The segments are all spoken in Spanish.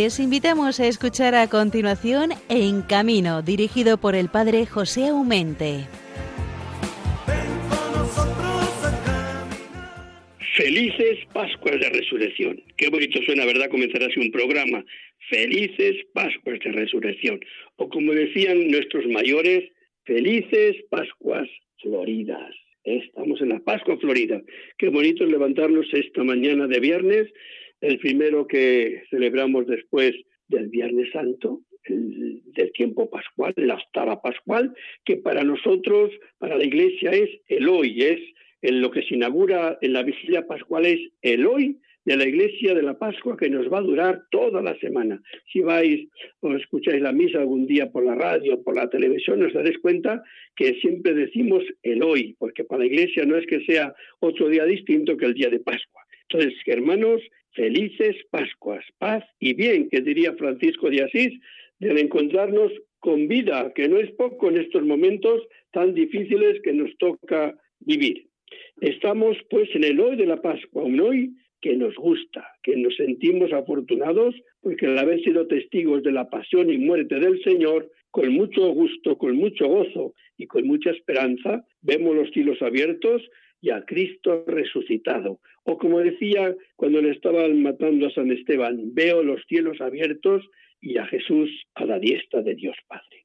Les invitamos a escuchar a continuación En Camino, dirigido por el padre José Aumente. Felices Pascuas de Resurrección. Qué bonito suena, ¿verdad? Comenzar así un programa. Felices Pascuas de Resurrección. O como decían nuestros mayores, felices Pascuas Floridas. Estamos en la Pascua Florida. Qué bonito es levantarnos esta mañana de viernes, el primero que celebramos después del Viernes Santo, del tiempo pascual, la octava pascual, que para nosotros, para la Iglesia es el hoy, es en lo que se inaugura en la vigilia pascual es el hoy de la iglesia de la Pascua que nos va a durar toda la semana. Si vais o escucháis la misa algún día por la radio, por la televisión, os daréis cuenta que siempre decimos el hoy, porque para la iglesia no es que sea otro día distinto que el día de Pascua. Entonces, hermanos, felices Pascuas, paz y bien, que diría Francisco de Asís, del encontrarnos con vida, que no es poco en estos momentos tan difíciles que nos toca vivir. Estamos pues en el hoy de la Pascua, un hoy que nos gusta, que nos sentimos afortunados porque al haber sido testigos de la pasión y muerte del Señor, con mucho gusto, con mucho gozo y con mucha esperanza, vemos los cielos abiertos y a Cristo resucitado. O como decía cuando le estaban matando a San Esteban, veo los cielos abiertos y a Jesús a la diestra de Dios Padre.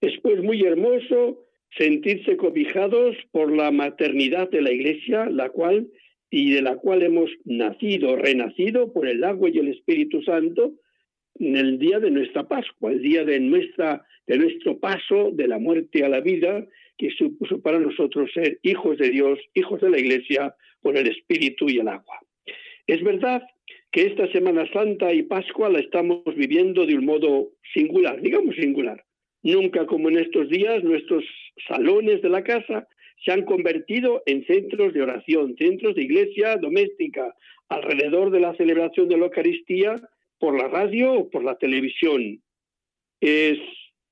Es pues muy hermoso sentirse cobijados por la maternidad de la Iglesia, la cual y de la cual hemos nacido, renacido por el agua y el Espíritu Santo el día de nuestra Pascua, el día de nuestra de nuestro paso de la muerte a la vida, que supuso para nosotros ser hijos de Dios, hijos de la Iglesia, por el Espíritu y el agua. Es verdad que esta Semana Santa y Pascua la estamos viviendo de un modo singular, digamos singular. Nunca como en estos días nuestros salones de la casa se han convertido en centros de oración, centros de iglesia doméstica, alrededor de la celebración de la Eucaristía por la radio o por la televisión. Es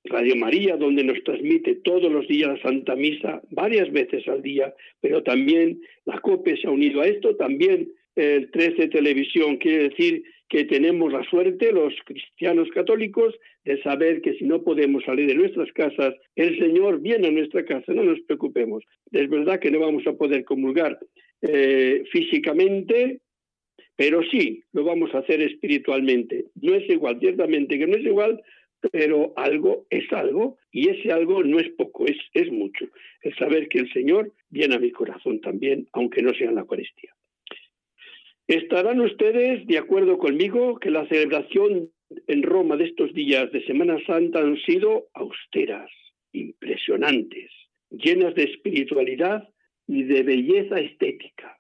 Radio María donde nos transmite todos los días la Santa Misa, varias veces al día, pero también la COPE se ha unido a esto, también el 13 Televisión, quiere decir que tenemos la suerte, los cristianos católicos, de saber que si no podemos salir de nuestras casas, el Señor viene a nuestra casa, no nos preocupemos. Es verdad que no vamos a poder comulgar eh, físicamente, pero sí lo vamos a hacer espiritualmente. No es igual, ciertamente que no es igual, pero algo es algo y ese algo no es poco, es, es mucho. El saber que el Señor viene a mi corazón también, aunque no sea en la Eucaristía. Estarán ustedes de acuerdo conmigo que la celebración en Roma de estos días de Semana Santa han sido austeras, impresionantes, llenas de espiritualidad y de belleza estética.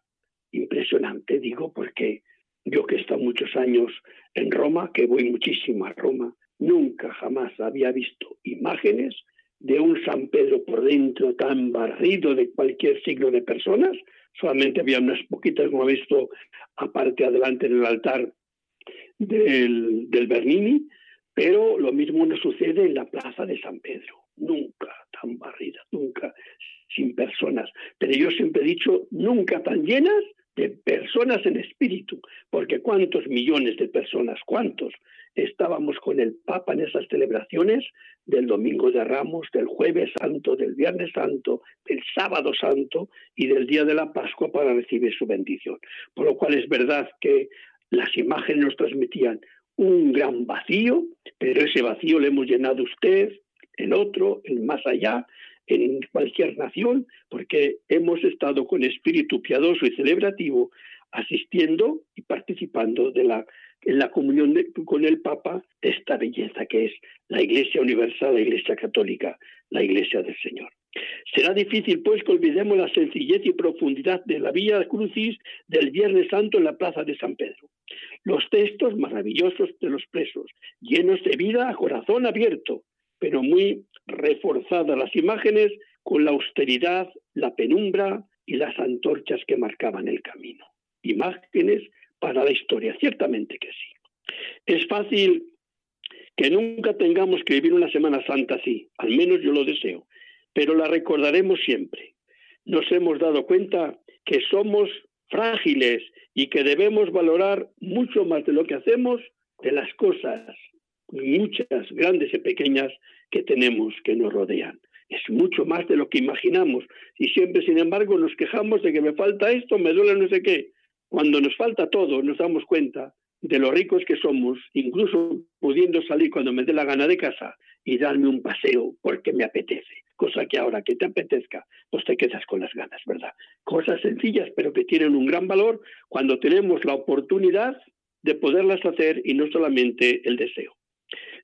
Impresionante, digo, porque yo que he estado muchos años en Roma, que voy muchísimo a Roma, nunca jamás había visto imágenes de un San Pedro por dentro tan barrido de cualquier signo de personas, solamente había unas poquitas, como he visto, aparte adelante en el altar del, del Bernini, pero lo mismo no sucede en la plaza de San Pedro. Nunca tan barrida, nunca sin personas. Pero yo siempre he dicho, nunca tan llenas de personas en espíritu, porque cuántos millones de personas, cuántos estábamos con el Papa en esas celebraciones del Domingo de Ramos, del Jueves Santo, del Viernes Santo, del Sábado Santo y del Día de la Pascua para recibir su bendición. Por lo cual es verdad que las imágenes nos transmitían un gran vacío, pero ese vacío le hemos llenado usted, el otro, el más allá, en cualquier nación, porque hemos estado con espíritu piadoso y celebrativo asistiendo y participando de la, en la comunión con el Papa de esta belleza que es la Iglesia Universal, la Iglesia Católica, la Iglesia del Señor. Será difícil, pues, que olvidemos la sencillez y profundidad de la Vía Crucis del Viernes Santo en la Plaza de San Pedro. Los textos maravillosos de los presos, llenos de vida a corazón abierto, pero muy reforzadas las imágenes con la austeridad, la penumbra y las antorchas que marcaban el camino. Imágenes para la historia, ciertamente que sí. Es fácil que nunca tengamos que vivir una Semana Santa así, al menos yo lo deseo, pero la recordaremos siempre. Nos hemos dado cuenta que somos frágiles y que debemos valorar mucho más de lo que hacemos de las cosas, muchas grandes y pequeñas, que tenemos que nos rodean. Es mucho más de lo que imaginamos. Y siempre, sin embargo, nos quejamos de que me falta esto, me duele no sé qué. Cuando nos falta todo, nos damos cuenta de lo ricos que somos, incluso pudiendo salir cuando me dé la gana de casa y darme un paseo porque me apetece. Cosa que ahora que te apetezca, pues te quedas con las ganas, ¿verdad? Cosas sencillas, pero que tienen un gran valor cuando tenemos la oportunidad de poderlas hacer y no solamente el deseo.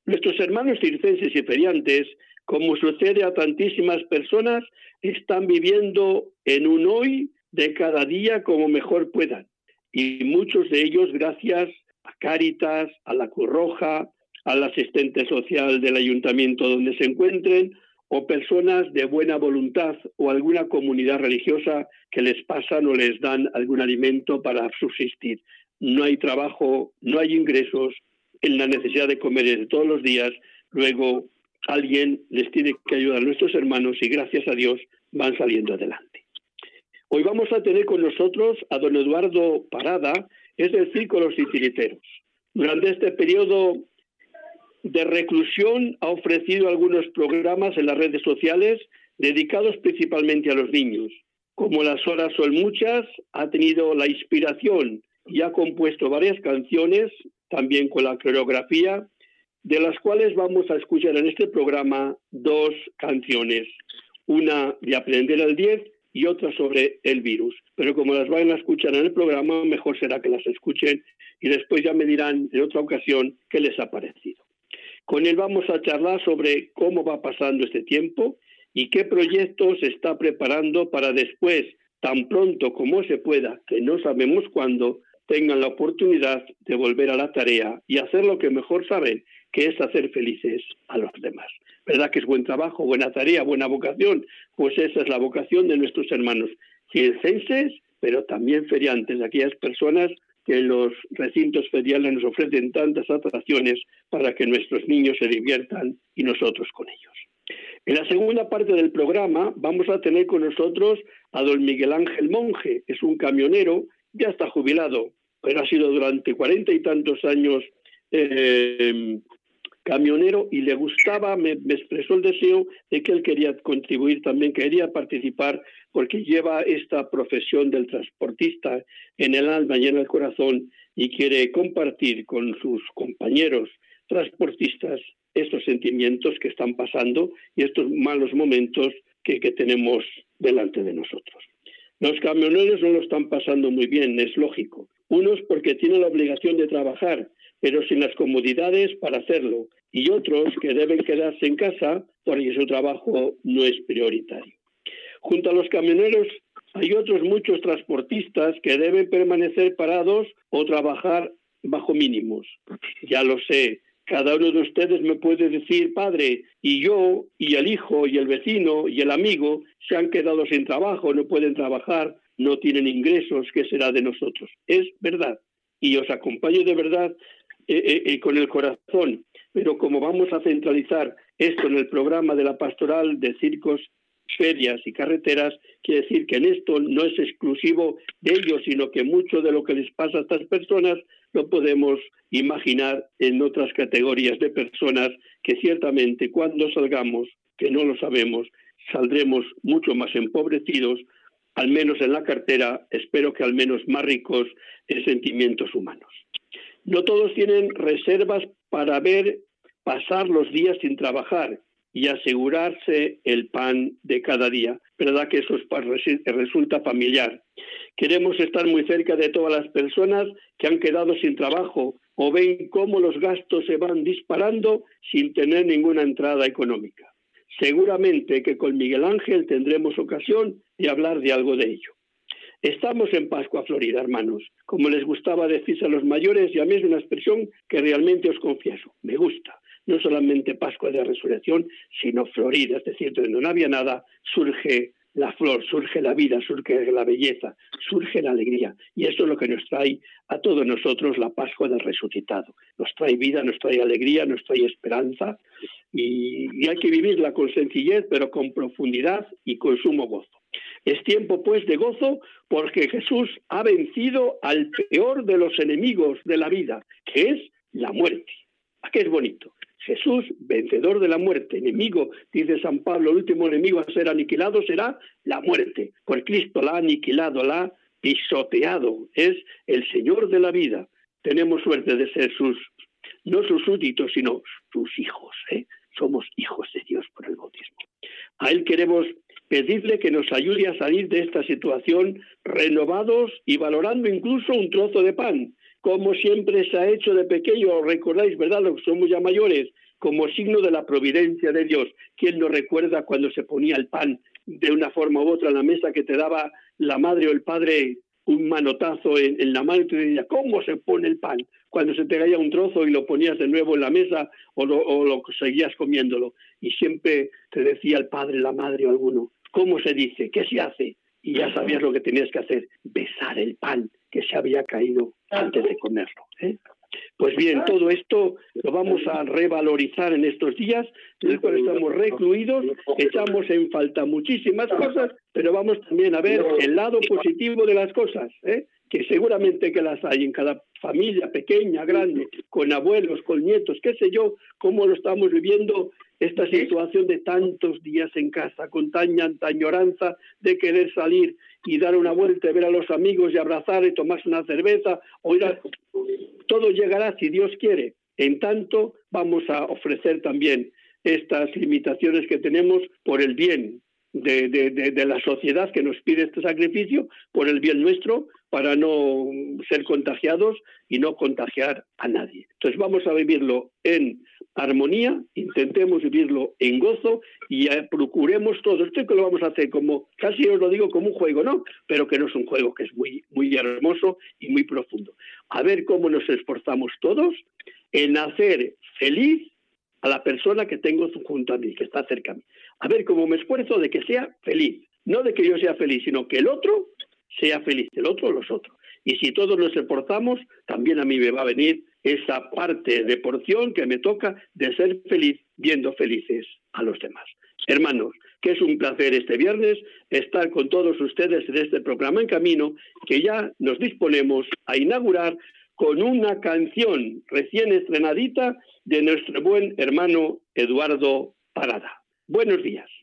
Nuestros hermanos circenses y feriantes, como sucede a tantísimas personas, están viviendo en un hoy de cada día como mejor puedan. Y muchos de ellos gracias a Cáritas, a la Cruz Roja, al asistente social del ayuntamiento donde se encuentren, o personas de buena voluntad o alguna comunidad religiosa que les pasan o les dan algún alimento para subsistir. No hay trabajo, no hay ingresos, en la necesidad de comer de todos los días, luego alguien les tiene que ayudar a nuestros hermanos y gracias a Dios van saliendo adelante. Hoy vamos a tener con nosotros a don Eduardo Parada, es del Círculo Los Titiriteros. Durante este periodo de reclusión ha ofrecido algunos programas en las redes sociales dedicados principalmente a los niños. Como las horas son muchas, ha tenido la inspiración y ha compuesto varias canciones, también con la coreografía, de las cuales vamos a escuchar en este programa dos canciones, una de Aprender al 10 y otra sobre el virus. Pero como las vayan a escuchar en el programa, mejor será que las escuchen y después ya me dirán en otra ocasión qué les ha parecido. Con él vamos a charlar sobre cómo va pasando este tiempo y qué proyectos se está preparando para después, tan pronto como se pueda, que no sabemos cuándo, tengan la oportunidad de volver a la tarea y hacer lo que mejor saben, que es hacer felices a los demás. ¿Verdad que es buen trabajo, buena tarea, buena vocación? Pues esa es la vocación de nuestros hermanos circenses, pero también feriantes, aquellas personas que los recintos feriales nos ofrecen tantas atracciones para que nuestros niños se diviertan y nosotros con ellos. En la segunda parte del programa vamos a tener con nosotros a don Miguel Ángel Monje, es un camionero, ya está jubilado, pero ha sido durante cuarenta y tantos años eh, camionero y le gustaba, me, expresó el deseo de que él quería contribuir también, quería participar porque lleva esta profesión del transportista en el alma y en el corazón y quiere compartir con sus compañeros transportistas estos sentimientos que están pasando y estos malos momentos que, que tenemos delante de nosotros. Los camioneros no lo están pasando muy bien, es lógico. Unos porque tienen la obligación de trabajar pero sin las comodidades para hacerlo, y otros que deben quedarse en casa porque su trabajo no es prioritario. Junto a los camioneros hay otros muchos transportistas que deben permanecer parados o trabajar bajo mínimos. Ya lo sé, cada uno de ustedes me puede decir, padre, y yo, y el hijo, y el vecino, y el amigo se han quedado sin trabajo, no pueden trabajar, no tienen ingresos, ¿qué será de nosotros? Es verdad. Y os acompaño de verdad eh, eh, eh, con el corazón. Pero como vamos a centralizar esto en el programa de la pastoral de circos, ferias y carreteras, quiere decir que en esto no es exclusivo de ellos, sino que mucho de lo que les pasa a estas personas lo podemos imaginar en otras categorías de personas que ciertamente cuando salgamos, que no lo sabemos, saldremos mucho más empobrecidos, al menos en la cartera, espero que al menos más ricos en sentimientos humanos. No todos tienen reservas para ver pasar los días sin trabajar y asegurarse el pan de cada día. ¿Verdad que eso resulta familiar? Queremos estar muy cerca de todas las personas que han quedado sin trabajo o ven cómo los gastos se van disparando sin tener ninguna entrada económica. Seguramente que con Miguel Ángel tendremos ocasión de hablar de algo de ello. Estamos en Pascua Florida, hermanos. Como les gustaba decirse a los mayores, y a mí es una expresión que realmente os confieso, me gusta. No solamente Pascua de Resurrección, sino Florida, es decir, donde no había nada, surge la flor, surge la vida, surge la belleza, surge la alegría. Y eso es lo que nos trae a todos nosotros la Pascua del resucitado. Nos trae vida, nos trae alegría, nos trae esperanza. Y, hay que vivirla con sencillez, pero con profundidad y con sumo gozo. Es tiempo pues de gozo porque Jesús ha vencido al peor de los enemigos de la vida, que es la muerte. ¿A qué es bonito? Jesús, vencedor de la muerte, enemigo, dice San Pablo, el último enemigo a ser aniquilado será la muerte. Por Cristo la ha aniquilado, la ha pisoteado, es el Señor de la vida. Tenemos suerte de ser sus, no sus súbditos, sino sus hijos. ¿eh? Somos hijos de Dios por el bautismo. A Él queremos pedirle que nos ayude a salir de esta situación renovados y valorando incluso un trozo de pan, como siempre se ha hecho de pequeño, recordáis, ¿verdad? Los que somos ya mayores, como signo de la providencia de Dios. ¿Quién nos recuerda cuando se ponía el pan de una forma u otra en la mesa que te daba la madre o el padre un manotazo en, la mano y te decía, ¿cómo se pone el pan? Cuando se te caía un trozo y lo ponías de nuevo en la mesa o lo, o lo seguías comiéndolo. Y siempre te decía el padre, la madre o alguno, ¿cómo se dice? ¿Qué se hace? Y ya sabías lo que tenías que hacer, besar el pan que se había caído antes de comerlo. ¿eh? Pues bien, todo esto lo vamos a revalorizar en estos días, en estamos recluidos, echamos en falta muchísimas cosas, pero vamos también a ver el lado positivo de las cosas, ¿eh? Que seguramente que las hay en cada familia pequeña, grande, con abuelos, con nietos, qué sé yo, cómo lo estamos viviendo esta situación de tantos días en casa, con tanta añoranza de querer salir y dar una vuelta, y ver a los amigos y abrazar y tomarse una cerveza, o ir a... todo llegará si Dios quiere. En tanto, vamos a ofrecer también estas limitaciones que tenemos por el bien de, de, la sociedad que nos pide este sacrificio, por el bien nuestro, para no ser contagiados y no contagiar a nadie. Entonces vamos a vivirlo en armonía, intentemos vivirlo en gozo y procuremos todo. Esto que lo vamos a hacer como, casi os lo digo como un juego, ¿no? Pero que no es un juego, que es muy, muy hermoso y muy profundo. A ver cómo nos esforzamos todos en hacer feliz a la persona que tengo junto a mí, que está cerca a mí. A ver cómo me esfuerzo de que sea feliz. No de que yo sea feliz, sino que el otro sea feliz, el otro o los otros. Y si todos nos esforzamos, también a mí me va a venir esa parte de porción que me toca de ser feliz viendo felices a los demás. Hermanos, que es un placer este viernes estar con todos ustedes en este programa en camino que ya nos disponemos a inaugurar con una canción recién estrenadita de nuestro buen hermano Eduardo Parada. Buenos días.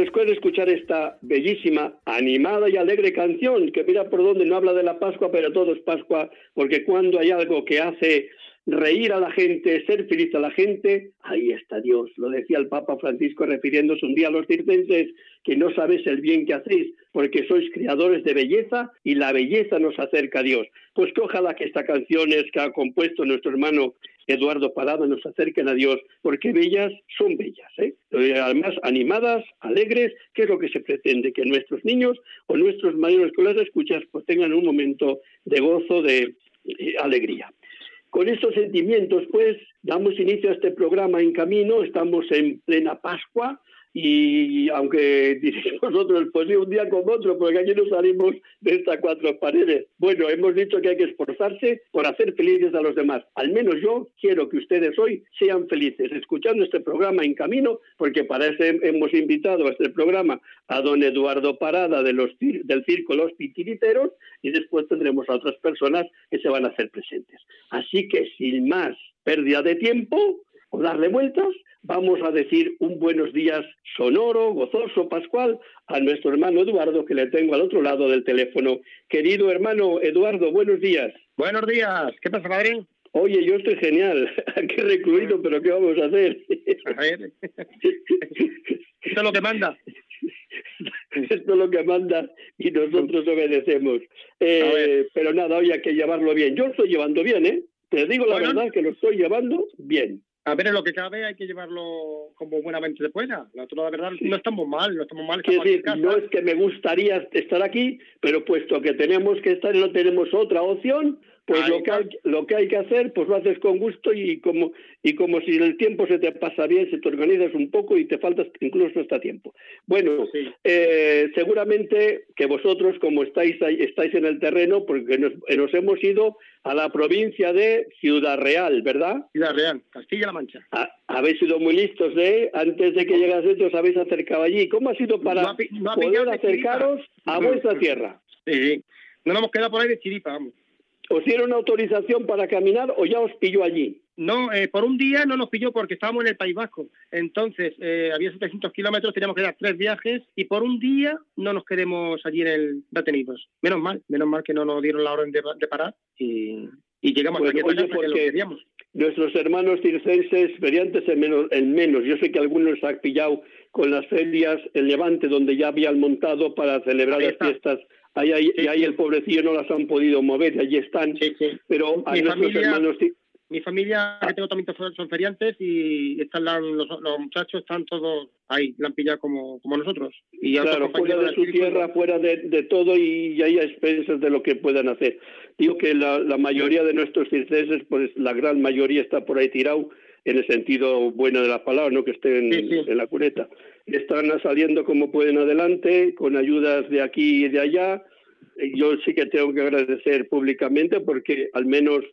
Después de escuchar esta bellísima, animada y alegre canción, que mira por dónde no habla de la Pascua, pero todo es Pascua, porque cuando hay algo que hace reír a la gente, ser feliz a la gente, ahí está Dios. Lo decía el Papa Francisco refiriéndose un día a los circenses, que no sabes el bien que hacéis, porque sois creadores de belleza y la belleza nos acerca a Dios. Pues que ojalá que esta canción es que ha compuesto nuestro hermano Eduardo Parada nos acerquen a Dios, porque bellas son bellas, ¿eh? ¿eh? además animadas, alegres, que es lo que se pretende, que nuestros niños o nuestros mayores con las escuchas pues tengan un momento de gozo, de alegría. Con estos sentimientos, pues, damos inicio a este programa en camino, estamos en plena Pascua, y aunque diréis nosotros, pues sí, un día como otro, porque aquí no salimos de estas cuatro paredes. Bueno, hemos dicho que hay que esforzarse por hacer felices a los demás. Al menos yo quiero que ustedes hoy sean felices escuchando este programa en camino, porque para eso hemos invitado a este programa a don Eduardo Parada de los, del Circo Los Pitiriteros y después tendremos a otras personas que se van a hacer presentes. Así que sin más pérdida de tiempo o darle vueltas, vamos a decir un buenos días sonoro, gozoso, pascual a nuestro hermano Eduardo que le tengo al otro lado del teléfono. Querido hermano Eduardo, buenos días. Buenos días. ¿Qué pasa, padre? Oye, yo estoy genial, aquí recluido, pero ¿qué vamos a hacer? A ver. Esto es lo que manda. Esto es lo que manda y nosotros obedecemos. Eh, pero nada, hoy hay que llevarlo bien. Yo lo estoy llevando bien, ¿eh? Te digo la verdad que lo estoy llevando bien. A ver, en lo que cabe hay que llevarlo como buenamente de fuera. La verdad, no estamos mal, no estamos mal. decir, no es que me gustaría estar aquí, pero puesto que tenemos que estar y no tenemos otra opción, pues lo que, hay, lo que hay que hacer, pues lo haces con gusto y como, y como si el tiempo se te pasa bien, se te organizas un poco y te faltas incluso hasta tiempo. Bueno, eh, seguramente que vosotros, como estáis, estáis en el terreno, porque nos, nos, hemos ido a la provincia de Ciudad Real, ¿verdad? Ciudad Real, Castilla-La Mancha. habéis sido muy listos, ¿eh? Antes de que llegaseis os habéis acercado allí. ¿Cómo ha sido para poder acercaros a vuestra tierra? Sí, no nos hemos quedado por ahí de chiripa, vamos. ¿Os dieron autorización para caminar o ya os pilló allí? No, eh, por un día no nos pilló porque estábamos en el País Vasco. Entonces, eh, había 700 kilómetros, teníamos que dar tres viajes y por un día no nos quedemos allí en el detenidos. Menos mal, menos mal que no nos dieron la orden de, parar y, llegamos pues, aquí oye, porque Nuestros hermanos circenses, feriantes en menos, en menos. Yo sé que algunos han pillado con las ferias el Levante, donde ya habían montado para celebrar las fiestas Ahí, ahí, ahí el pobrecillo no las han podido mover, allí están. Pero hay nuestros hermanos. Mi familia, que tengo también son feriantes y están los, muchachos están todos ahí, la han pillado como, como nosotros. Y claro, fuera de su tierra, fuera de, de, todo y, ahí a expensas de lo que puedan hacer. Digo que la, la mayoría de nuestros circenses, pues la gran mayoría está por ahí tirado en el sentido bueno de la palabra, no que estén en la cuneta. Están saliendo como pueden adelante, con ayudas de aquí y de allá. Yo sí que tengo que agradecer públicamente porque al menos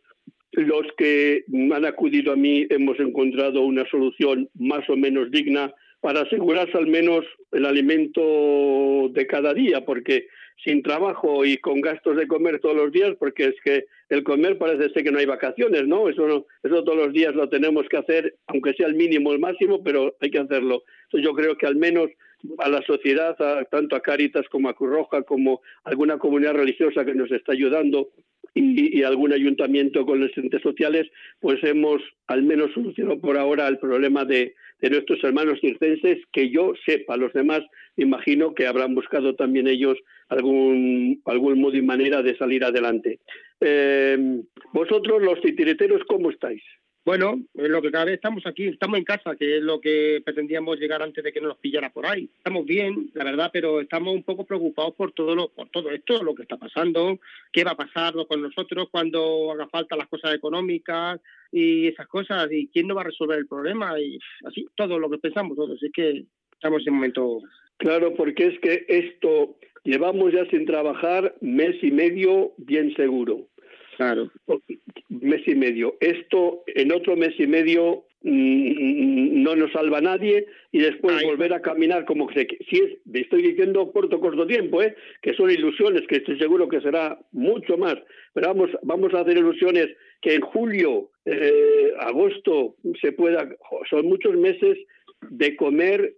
los que han acudido a mí hemos encontrado una solución más o menos digna para asegurarse al menos el alimento de cada día, porque sin trabajo y con gastos de comer todos los días, porque es que el comer parece ser que no hay vacaciones, ¿no? Eso, no, eso todos los días lo tenemos que hacer, aunque sea el mínimo, el máximo, pero hay que hacerlo. Entonces yo creo que al menos a la sociedad, tanto a Cáritas como a Cruz Roja, como alguna comunidad religiosa que nos está ayudando y, algún ayuntamiento con los entes sociales, pues hemos al menos solucionado por ahora el problema de, de nuestros hermanos circenses, que yo sepa, los demás imagino que habrán buscado también ellos algún, algún modo y manera de salir adelante. Eh, vosotros, los titireteros, ¿cómo estáis? Bueno, lo que cada vez estamos aquí, estamos en casa, que es lo que pretendíamos llegar antes de que nos pillara por ahí. Estamos bien, la verdad, pero estamos un poco preocupados por todo lo, por todo esto, lo que está pasando, qué va a pasar con nosotros cuando haga falta las cosas económicas y esas cosas, y quién no va a resolver el problema, y así, todo lo que pensamos todos. Es que estamos en un momento. Claro, porque es que esto llevamos ya sin trabajar mes y medio bien seguro. Claro. Mes y medio. Esto en otro mes y medio mm, no nos salva a nadie y después volver a caminar como que si es, estoy diciendo corto, corto tiempo, ¿eh? que son ilusiones, que estoy seguro que será mucho más, pero vamos, vamos a hacer ilusiones que en julio, eh, agosto se pueda, son muchos meses de comer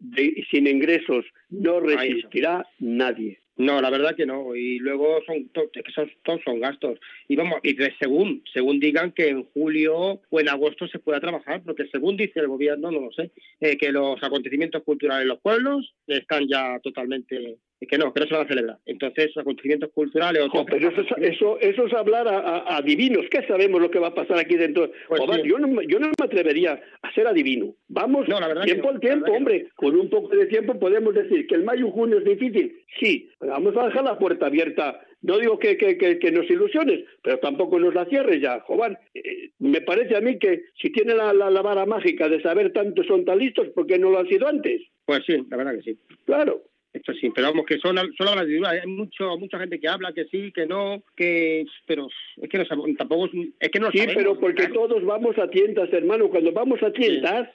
sin ingresos, no resistirá nadie. No, la verdad que no. Y luego son, son, todos son gastos. Y vamos, y según, según digan que en julio o en agosto se pueda trabajar, porque según dice el gobierno, no lo sé, eh, que los acontecimientos culturales en los pueblos están ya totalmente que no, que no se van a celebrar. Entonces, acontecimientos culturales... pero eso, eso, eso, es hablar a, divinos. ¿Qué sabemos lo que va a pasar aquí dentro? Pues yo, no, yo no me atrevería a ser adivino. Vamos, tiempo al tiempo, hombre. Con un poco de tiempo podemos decir que el mayo y junio es difícil. Sí, vamos a dejar la puerta abierta no digo que, que, que, nos ilusiones, pero tampoco nos la cierres ya, Jovan. Eh, me parece a mí que si tiene la, la, vara mágica de saber tanto son tan listos, ¿por qué no lo han sido antes? Pues sí, la verdad que sí. Claro. Esto sí, pero vamos, que son solo las Hay mucho, mucha gente que habla que sí, que no, que pero es que no tampoco es que no Sí, pero porque todos vamos a tiendas, hermano. Cuando vamos a tiendas,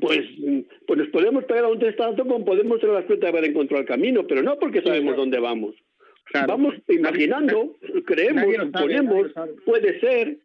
pues, pues nos podemos pegar a un testazo como podemos tener la suerte de haber encontrado el camino, pero no porque sabemos dónde vamos. Vamos imaginando, creemos, suponemos, puede ser.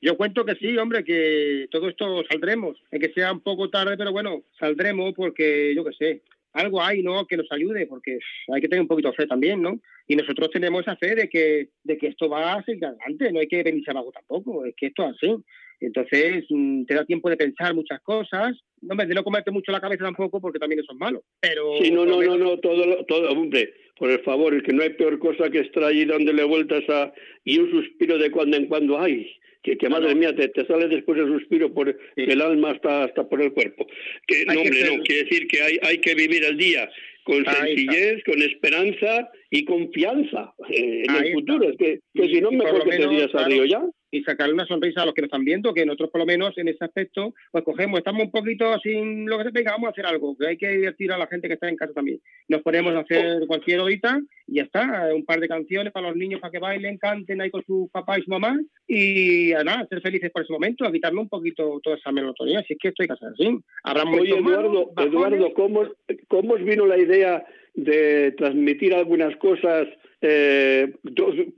Yo cuento que sí, hombre, que todo esto saldremos, en que sea un poco tarde, pero bueno, saldremos porque, yo qué sé, algo hay, ¿no?, que nos ayude, porque hay que tener un poquito de fe también, ¿no? Y nosotros tenemos esa fe de que, de que esto va a seguir adelante, no hay que venirse abajo tampoco, es que esto es así. Entonces, mm, te da tiempo de pensar muchas cosas, no de no comerte mucho la cabeza tampoco, porque también eso es malo. Pero sí, no, no, no, no, todo, todo, hombre, por el favor, es que no hay peor cosa que estar allí dándole vueltas a y un suspiro de cuando en cuando, ay, que, que madre mía, te, sale después el suspiro por el alma hasta, hasta por el cuerpo. Que, no, hombre, no, quiere decir que hay, hay que vivir el día con sencillez, con esperanza y confianza eh, en el futuro. Es que, que si no, mejor que te días a Río ya y sacarle una sonrisa a los que nos están viendo, que nosotros por lo menos en ese aspecto, pues cogemos, estamos un poquito sin lo que se venga, vamos a hacer algo, que hay que divertir a la gente que está en casa también. Nos ponemos a hacer cualquier horita y ya está, un par de canciones para los niños para que bailen, canten ahí con su papá y su mamá y nada, ser felices por ese momento, a quitarme un poquito toda esa monotonía, si es que estoy casado así. Habrá Oye, Eduardo, Eduardo ¿cómo, ¿cómo os vino la idea de transmitir algunas cosas eh,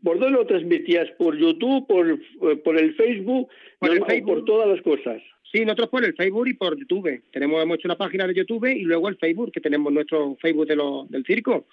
¿Por dónde lo transmitías? ¿Por YouTube? ¿Por, eh, por el Facebook? Por, el Facebook. por todas las cosas. Sí, nosotros por el Facebook y por YouTube. Tenemos, hemos hecho una página de YouTube y luego el Facebook, que tenemos nuestro Facebook de lo, del circo.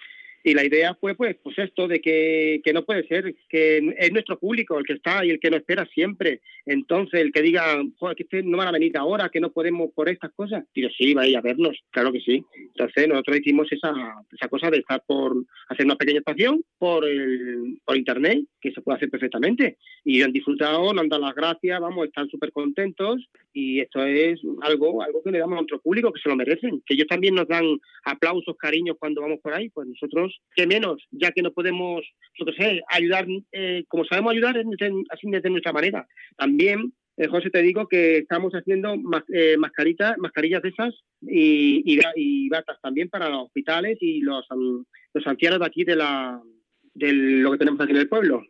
Y la idea fue, pues, pues esto de que, que, no puede ser, que es nuestro público el que está y el que nos espera siempre. Entonces, el que diga, joder, que no van a venir ahora, que no podemos por estas cosas. Digo, sí, vaya a vernos, claro que sí. Entonces, nosotros hicimos esa, esa cosa de estar por hacer una pequeña estación por, el, por internet, que se puede hacer perfectamente. Y han disfrutado, nos han dado las gracias, vamos, están súper contentos. Y esto es algo, algo que le damos a nuestro público, que se lo merecen. Que ellos también nos dan aplausos, cariños cuando vamos por ahí, pues nosotros que menos, ya que no podemos, yo que sé, ayudar, eh, como sabemos ayudar, así desde nuestra manera. También, eh, José, te digo que estamos haciendo eh, mascaritas, mascarillas de esas y, y, batas también para los hospitales y los, los ancianos de aquí de, la, de lo que tenemos aquí en el pueblo.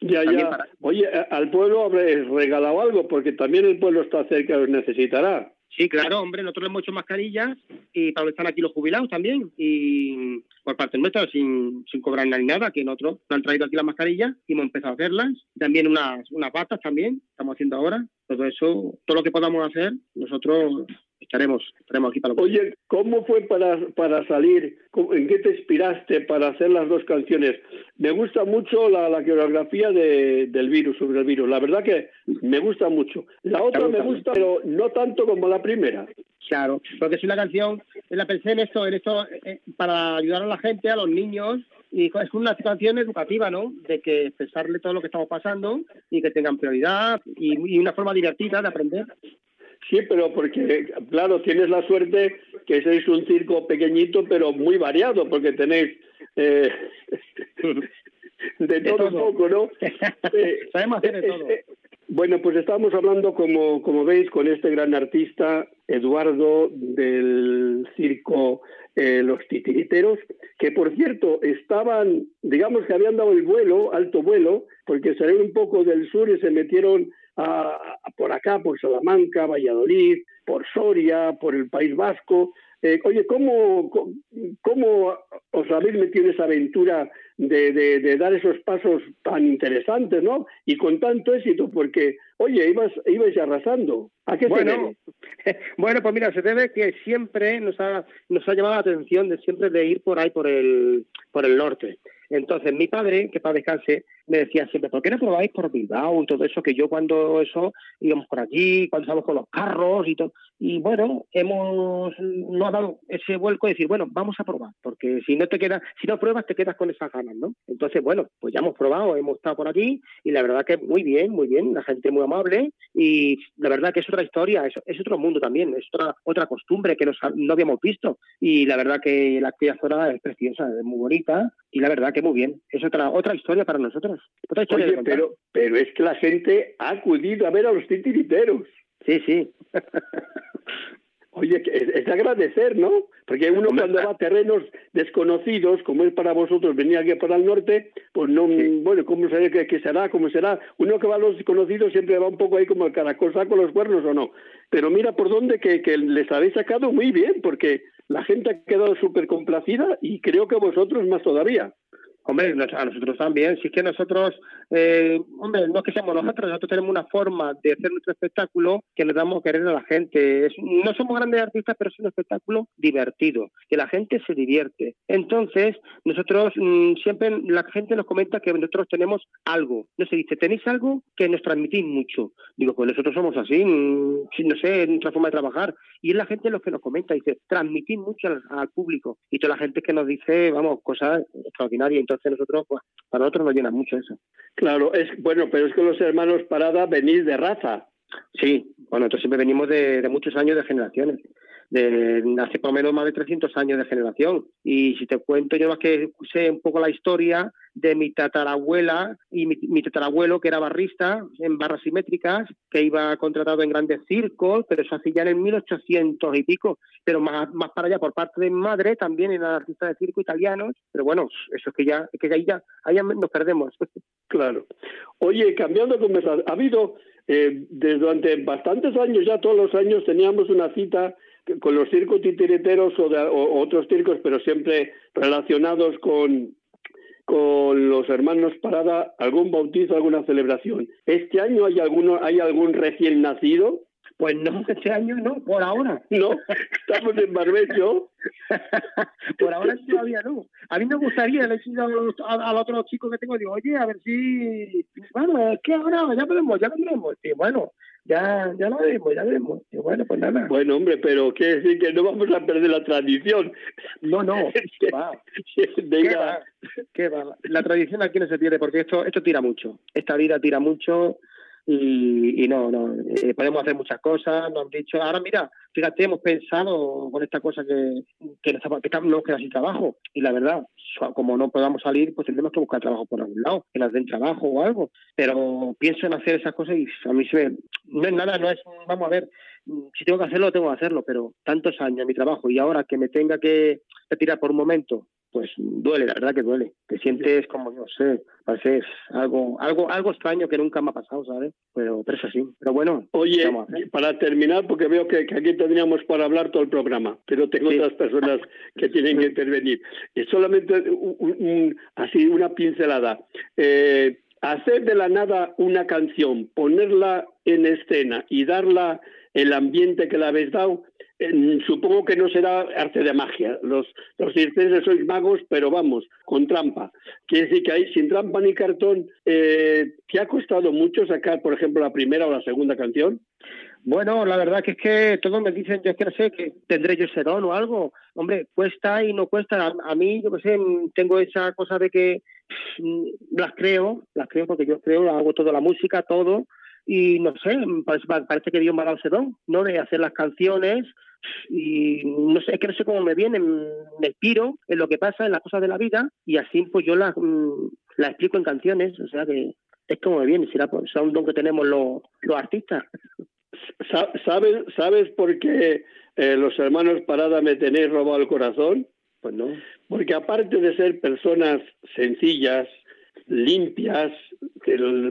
Ya, ya. Oye, al pueblo habréis regalado algo, porque también el pueblo está cerca y os necesitará. Sí, claro, hombre, nosotros hemos hecho mascarillas y para están aquí los jubilados también. Y por parte nuestra, sin, sin cobrar ni nada, que nosotros nos han traído aquí las mascarillas y hemos empezado a hacerlas. También unas, unas batas también, estamos haciendo ahora. Todo eso, todo lo que podamos hacer, nosotros estaremos, estaremos aquí para lo Oye, ¿cómo fue para, para salir? ¿En qué te inspiraste para hacer las dos canciones? Me gusta mucho la, la coreografía de, del virus, sobre el virus. La verdad que me gusta mucho. La otra me gusta, pero no tanto como la primera. Claro, porque es una canción, la pensé en esto, en esto eh, para ayudar a la gente, a los niños, y es una canción educativa, ¿no? De que expresarle todo lo que estamos pasando y que tengan prioridad y, y una forma divertida de aprender. Sí, pero porque, claro, tienes la suerte que sois un circo pequeñito, pero muy variado, porque tenéis eh, de, todo, un poco, ¿no? Eh, Sabemos hacer de todo. Eh, bueno, pues estábamos hablando, como, como veis, con este gran artista, Eduardo, del circo Los Titiriteros, que por cierto estaban, digamos que habían dado el vuelo, alto vuelo, porque salieron un poco del sur y se metieron por acá, por Salamanca, Valladolid, por Soria, por el País Vasco. Eh, oye, ¿cómo, ¿cómo os habéis metido en esa aventura de, de, dar esos pasos tan interesantes, ¿no? Y con tanto éxito, porque, oye, ibas, ibas arrasando. ¿A qué bueno, bueno, pues mira, se debe que siempre nos ha, nos ha llamado la atención de siempre de ir por ahí, por el, por el norte. Entonces, mi padre, que para descanse, me decía siempre, ¿por qué no probáis por Bilbao y todo eso? Que yo cuando eso íbamos por allí, cuando estábamos con los carros y todo. Y bueno, hemos no ha dado ese vuelco de decir, bueno, vamos a probar, porque si no te quedas, si no pruebas, te quedas con esas ganas, ¿no? Entonces, bueno, pues ya hemos probado, hemos estado por aquí y la verdad que muy bien, muy bien, la gente muy amable y la verdad que es otra historia, es, es otro mundo también, es otra, otra costumbre que no habíamos visto y la verdad que la actividad es preciosa, es muy bonita y la verdad que muy bien, es otra, otra historia para nosotros. Oye, pero, pero es que la gente ha acudido a ver a los titiriteros. Sí, sí. Oye, es, de agradecer, ¿no? Porque uno cuando va a terrenos desconocidos, como es para vosotros venir aquí para el norte, pues no, bueno, ¿cómo será, qué, será, cómo será? Uno que va a los desconocidos siempre va un poco ahí como el caracol con los cuernos o no. Pero mira por dónde que, que les habéis sacado muy bien, porque la gente ha quedado súper complacida y creo que vosotros más todavía. Hombre, a nosotros también. Si es que nosotros, eh, hombre, no es que seamos nosotros, nosotros tenemos una forma de hacer nuestro espectáculo que le damos a querer a la gente. no somos grandes artistas, pero es un espectáculo divertido, que la gente se divierte. Entonces, nosotros mm, siempre, la gente nos comenta que nosotros tenemos algo. No se dice, tenéis algo que nos transmitís mucho. Digo, pues nosotros somos así, mm, no sé, nuestra forma de trabajar. Y es la gente lo que nos comenta, dice, transmitís mucho al, al público. Y toda la gente que nos dice, vamos, cosas extraordinarias entonces nosotros, pues, para nosotros nos llena mucho eso. Claro, es bueno, pero es que los hermanos Parada venís de raza. Sí, bueno, nosotros siempre venimos de, de muchos años de generaciones de hace por lo menos más de 300 años de generación. Y si te cuento, yo más que sé un poco la historia de mi tatarabuela y mi, tatarabuelo, que era barrista en barras simétricas, que iba contratado en grandes circos, pero eso hacía ya en el 1800 y pico. Pero más, más para allá, por parte de mi madre, también era artista de circo italianos. Pero bueno, eso es que ya, que ahí ya, ahí nos perdemos. Claro. Oye, cambiando de conversación, ha habido eh, desde durante bastantes años, ya todos los años teníamos una cita con los circos titiriteros o, o, otros circos, pero siempre relacionados con, con los hermanos Parada, algún bautizo, alguna celebración. ¿Este año hay, alguno, hay algún recién nacido? Pues no, este año no, por ahora. No, estamos en Barbecho. por ahora todavía no. A mí me gustaría decir al otro chico que tengo, digo, oye, a ver si, bueno, es que ahora ya veremos, ya veremos. Y bueno, ya, ya lo veremos, ya veremos. Y bueno, pues nada. Bueno, hombre, pero quiere decir que no vamos a perder la tradición. No, no, ¿qué va? ¿Qué va? La tradición aquí no se pierde porque esto, esto tira mucho. Esta vida tira mucho y, no, no, eh, podemos hacer muchas cosas, nos han dicho, ahora mira, fíjate, hemos pensado con esta cosa que, que, nos, que nos queda sin trabajo y la verdad, como no podamos salir, pues tendremos que buscar trabajo por algún lado, que nos den trabajo o algo, pero pienso en hacer esas cosas y a mí se no es nada, no es, vamos a ver, si tengo que hacerlo, tengo que hacerlo, pero tantos años mi trabajo y ahora que me tenga que retirar por un momento pues duele, la verdad que duele. Te sientes como, no sé, parece algo, algo, algo extraño que nunca me ha pasado, ¿sabes? Pero, pero es así. Pero bueno. Oye, para terminar, porque veo que, aquí tendríamos para hablar todo el programa, pero tengo otras personas que tienen que intervenir. Es solamente un, así una pincelada. Eh, hacer de la nada una canción, ponerla en escena y darla el ambiente que la habéis dado, supongo que no será arte de magia. Los, los circenses sois magos, pero vamos, con trampa. Quiere decir que ahí, sin trampa ni cartón, eh, ¿te ha costado mucho sacar, por ejemplo, la primera o la segunda canción? Bueno, la verdad que es que todos me dicen, yo es que no sé, que tendré yo serón o algo. Hombre, cuesta y no cuesta. A, mí, yo qué sé, tengo esa cosa de que mm, las creo, las creo porque yo creo, hago toda la música, todo, y no sé, parece, parece que Dios me ha dado sedón, ¿no? De hacer las canciones y no sé, es que no sé cómo me viene, me inspiro en lo que pasa, en las cosas de la vida y así pues yo las mm, la explico en canciones, o sea que es como me viene, será, será un don que tenemos los, los artistas. ¿Sabes, ¿Sabes por qué eh, los hermanos Parada me tenéis robado el corazón? Pues no. Porque aparte de ser personas sencillas, limpias,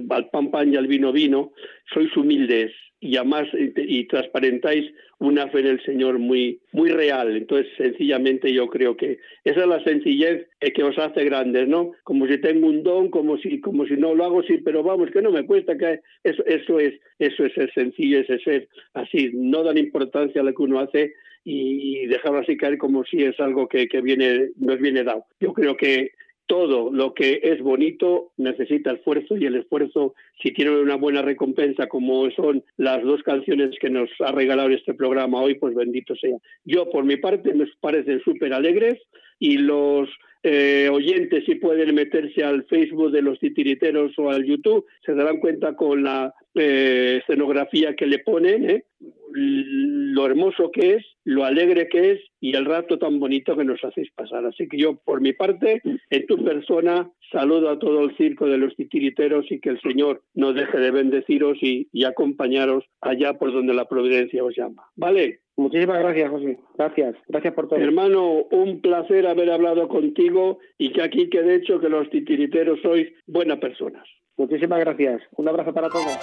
al pan pan y al vino vino, sois humildes y además y, transparentáis una fe en el Señor muy muy real. Entonces, sencillamente yo creo que esa es la sencillez que os hace grandes, ¿no? Como si tengo un don, como si como si no lo hago, sí, pero vamos, que no me cuesta que eso eso es eso es ser sencillo, ese ser así, no dan importancia a lo que uno hace y dejarlo así caer como si es algo que, que viene nos viene dado. Yo creo que todo lo que es bonito necesita esfuerzo y el esfuerzo, si tiene una buena recompensa, como son las dos canciones que nos ha regalado este programa hoy, pues bendito sea. Yo, por mi parte, me parecen súper alegres y los eh, oyentes, si pueden meterse al Facebook de los titiriteros o al YouTube, se darán cuenta con la eh, escenografía que le ponen, ¿eh? lo hermoso que es, lo alegre que es y el rato tan bonito que nos hacéis pasar. Así que yo, por mi parte, en tu persona, saludo a todo el circo de los titiriteros y que el Señor no deje de bendeciros y, y acompañaros allá por donde la providencia os llama. ¿Vale? Muchísimas gracias, José. Gracias. Gracias por todo. Hermano, un placer haber hablado contigo y que aquí quede hecho que los titiriteros sois buenas personas. Muchísimas gracias. Un abrazo para todos.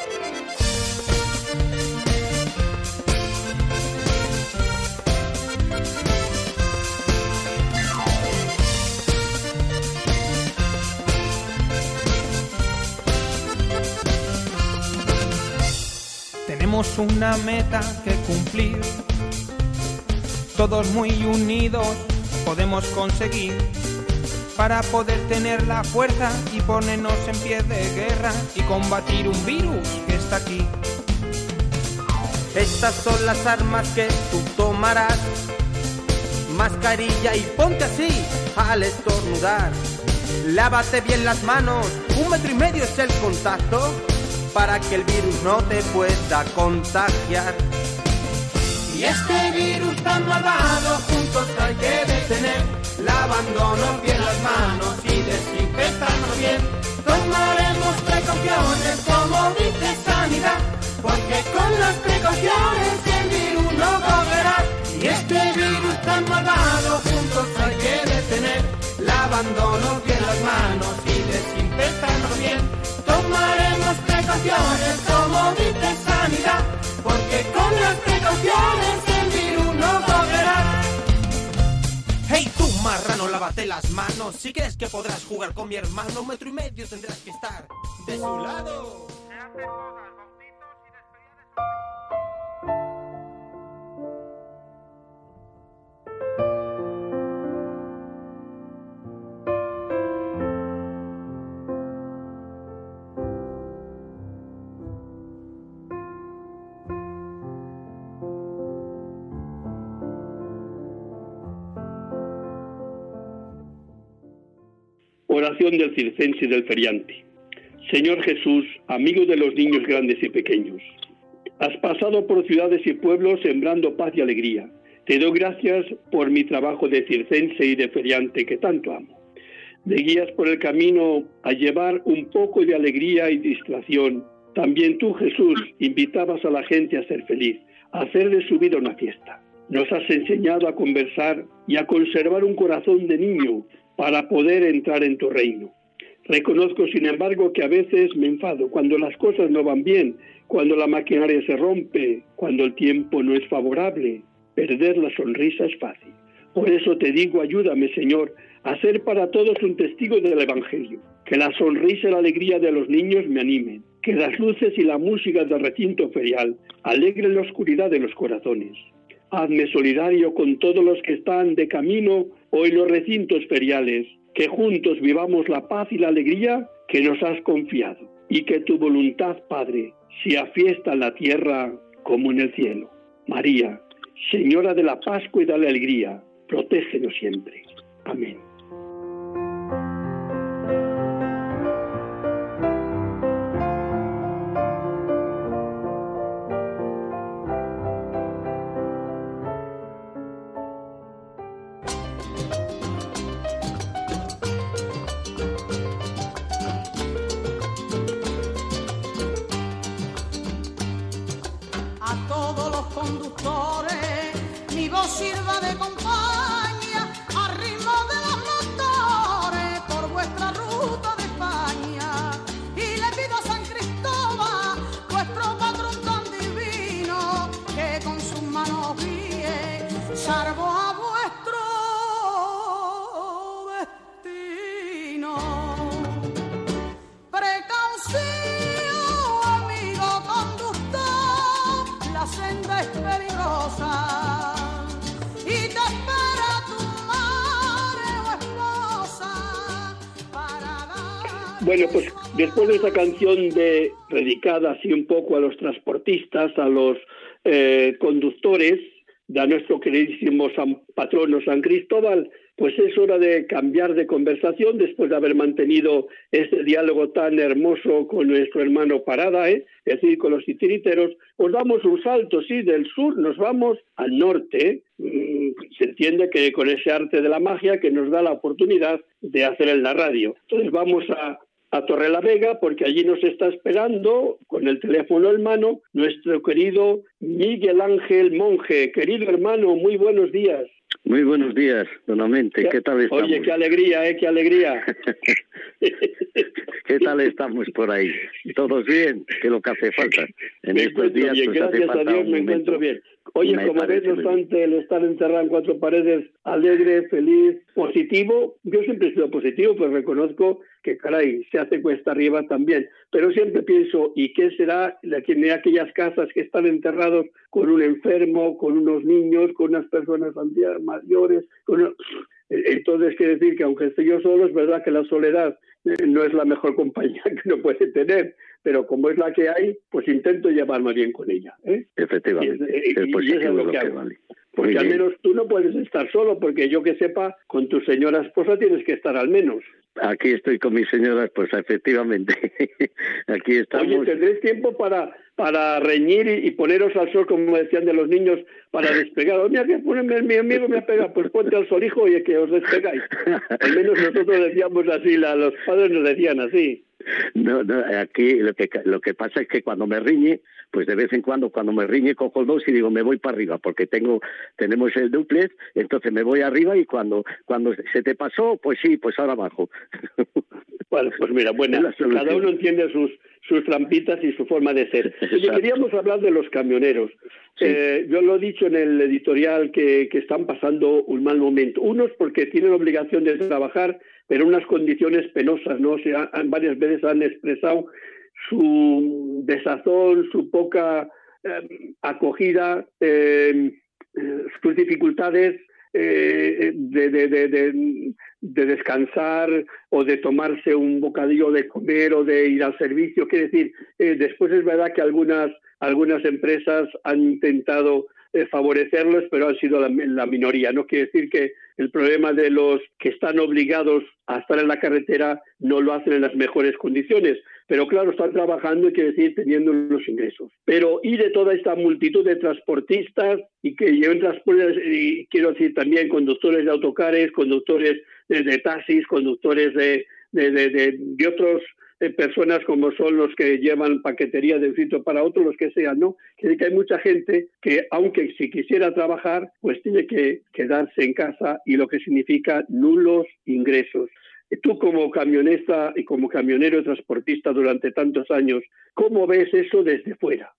Tenemos una meta que cumplir todos muy unidos podemos conseguir para poder tener la fuerza y ponernos en pie de guerra y combatir un virus que está aquí. Estas son las armas que tú tomarás. Mascarilla y ponte así al estornudar. Lávate bien las manos, un metro y medio es el contacto para que el virus no te pueda contagiar. Y este virus tan malvado lavándonos bien las manos y desinfectando bien. Tomaremos precauciones como dice sanidad, porque con las precauciones el virus no volverá. Y este virus tan malvado juntos hay que detener, lavándonos bien las manos y desinfectando bien. Tomaremos precauciones como dice sanidad, porque con las precauciones marrano, lávate las manos. Si crees que podrás jugar con mi hermano, metro y medio tendrás que estar de su lado. Del circense y del feriante. Señor Jesús, amigo de los niños grandes y pequeños, has pasado por ciudades y pueblos sembrando paz y alegría. Te doy gracias por mi trabajo de circense y de feriante que tanto amo. Me guías por el camino a llevar un poco de alegría y distracción. También tú, Jesús, invitabas a la gente a ser feliz, a hacer de su vida una fiesta. Nos has enseñado a conversar y a conservar un corazón de niño para poder entrar en tu reino. Reconozco, sin embargo, que a veces me enfado cuando las cosas no van bien, cuando la maquinaria se rompe, cuando el tiempo no es favorable. Perder la sonrisa es fácil. Por eso te digo, ayúdame, Señor, a ser para todos un testigo del Evangelio. Que la sonrisa y la alegría de los niños me animen. Que las luces y la música del recinto ferial alegren la oscuridad de los corazones. Hazme solidario con todos los que están de camino en los recintos feriales, que juntos vivamos la paz y la alegría que nos has confiado, y que tu voluntad, Padre, sea fiesta en la tierra como en el cielo. María, Señora de la Pascua y de la alegría, protégenos siempre. Amén. Canción de dedicada así un poco a los transportistas, a los eh, conductores, de a nuestro queridísimo San Patrono San Cristóbal, pues es hora de cambiar de conversación después de haber mantenido este diálogo tan hermoso con nuestro hermano Parada, ¿eh? es decir, con los titiriteros. Pues damos un salto, sí, del sur nos vamos al norte. Mm, se entiende que con ese arte de la magia que nos da la oportunidad de hacer en la radio. Entonces vamos a a Torrelavega porque allí nos está esperando con el teléfono en mano nuestro querido Miguel Ángel Monje. Querido hermano, muy buenos días. Muy buenos días, donamente. ¿Qué tal estamos? Oye, qué alegría, ¿eh? Qué alegría. ¿Qué tal estamos por ahí? ¿Todos bien? Que lo que hace falta. En estos días, bien. Pues, gracias a Dios me encuentro bien. Oye, como ves, no obstante el estar encerrado en cuatro paredes, alegre, feliz, positivo, yo siempre he sido positivo, pero reconozco que, caray, se hace cuesta arriba también. Pero siempre pienso, ¿y qué será de aquellas casas que están enterrados con un enfermo, con unos niños, con unas personas mayores? Entonces, quiere decir que aunque esté yo solo, es verdad que la soledad no es la mejor compañía que uno puede tener pero como es la que hay, pues intento llevarme bien con ella. ¿eh? Efectivamente, y, es, lo, que, vale. Porque al menos tú no puedes estar solo, porque yo que sepa, con tu señora esposa tienes que estar al menos. Aquí estoy con mi señora esposa, efectivamente. Aquí estamos. Oye, ¿tendréis tiempo para, para reñir y, poneros al sol, como decían de los niños, para despegar? Oh, mira que mi amigo me ha pegado, pues ponte al sol, hijo, y que os despegáis. Al menos nosotros decíamos así, los padres nos decían así. No, no, aquí lo que, lo que pasa es que cuando me riñe, pues de vez en cuando, cuando me riñe, cojo el dos y digo, me voy para arriba, porque tengo, tenemos el duplex, entonces me voy arriba y cuando, cuando se te pasó, pues sí, pues ahora abajo. Bueno, pues mira, bueno, cada uno entiende sus, sus trampitas y su forma de ser. Oye, queríamos hablar de los camioneros. Eh, yo lo he dicho en el editorial que, que están pasando un mal momento. Unos porque tienen obligación de trabajar pero unas condiciones penosas, ¿no? Varias veces han expresado su desazón, su poca em, acogida, em, sus dificultades eh, de, de, de, de, descansar o de tomarse un bocadillo de comer o de ir al servicio. Quiere decir, eh, después es verdad que algunas, algunas empresas han intentado eh, favorecerlos, pero han sido la, la, minoría. No quiere decir que el problema de los que están obligados a estar en la carretera no lo hacen en las mejores condiciones, pero claro, están trabajando y quiere decir teniendo unos ingresos. Pero y de toda esta multitud de transportistas y que lleven transportes, y quiero decir también conductores de autocares, conductores de, taxis, conductores de, de, de otros personas como son los que llevan paquetería de un sitio para otro, los que sean, ¿no? Que hay mucha gente que, aunque si quisiera trabajar, pues tiene que quedarse en casa y lo que significa nulos ingresos. Tú como camionista y como camionero transportista durante tantos años, ¿cómo ves eso desde fuera?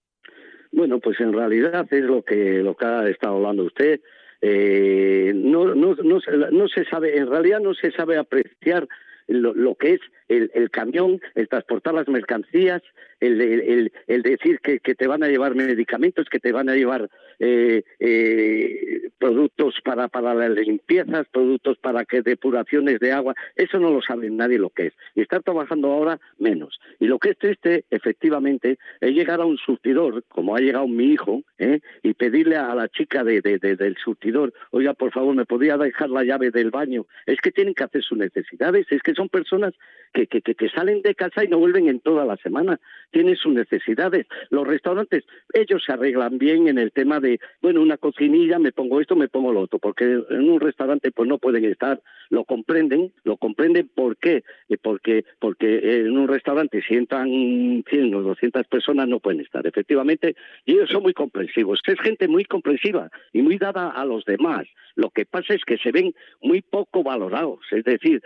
Bueno, pues en realidad es lo que, lo que ha estado hablando usted. Eh, no, no, no, no se sabe, en realidad no se sabe apreciar lo, lo que es el, el, camión, el transportar las mercancías, el, el, decir que, que, te van a llevar medicamentos, que te van a llevar eh, eh, productos para, para las limpiezas, productos para que depuraciones de agua, eso no lo sabe nadie lo que es. Y estar trabajando ahora menos. Y lo que es triste, efectivamente, es llegar a un surtidor, como ha llegado mi hijo, ¿eh? y pedirle a la chica de, de, de, del surtidor, oiga, por favor, ¿me podría dejar la llave del baño? Es que tienen que hacer sus necesidades, es que son personas que, que, que, salen de casa y no vuelven en toda la semana, tienen sus necesidades. Los restaurantes, ellos se arreglan bien en el tema de, bueno, una cocinilla, me pongo esto, me pongo lo otro, porque en un restaurante pues no pueden estar, lo comprenden, lo comprenden, ¿por qué? Eh, porque, porque en un restaurante si entran 100 o 200 personas no pueden estar, efectivamente, y ellos son muy comprensivos, es gente muy comprensiva y muy dada a los demás. Lo que pasa es que se ven muy poco valorados, es decir,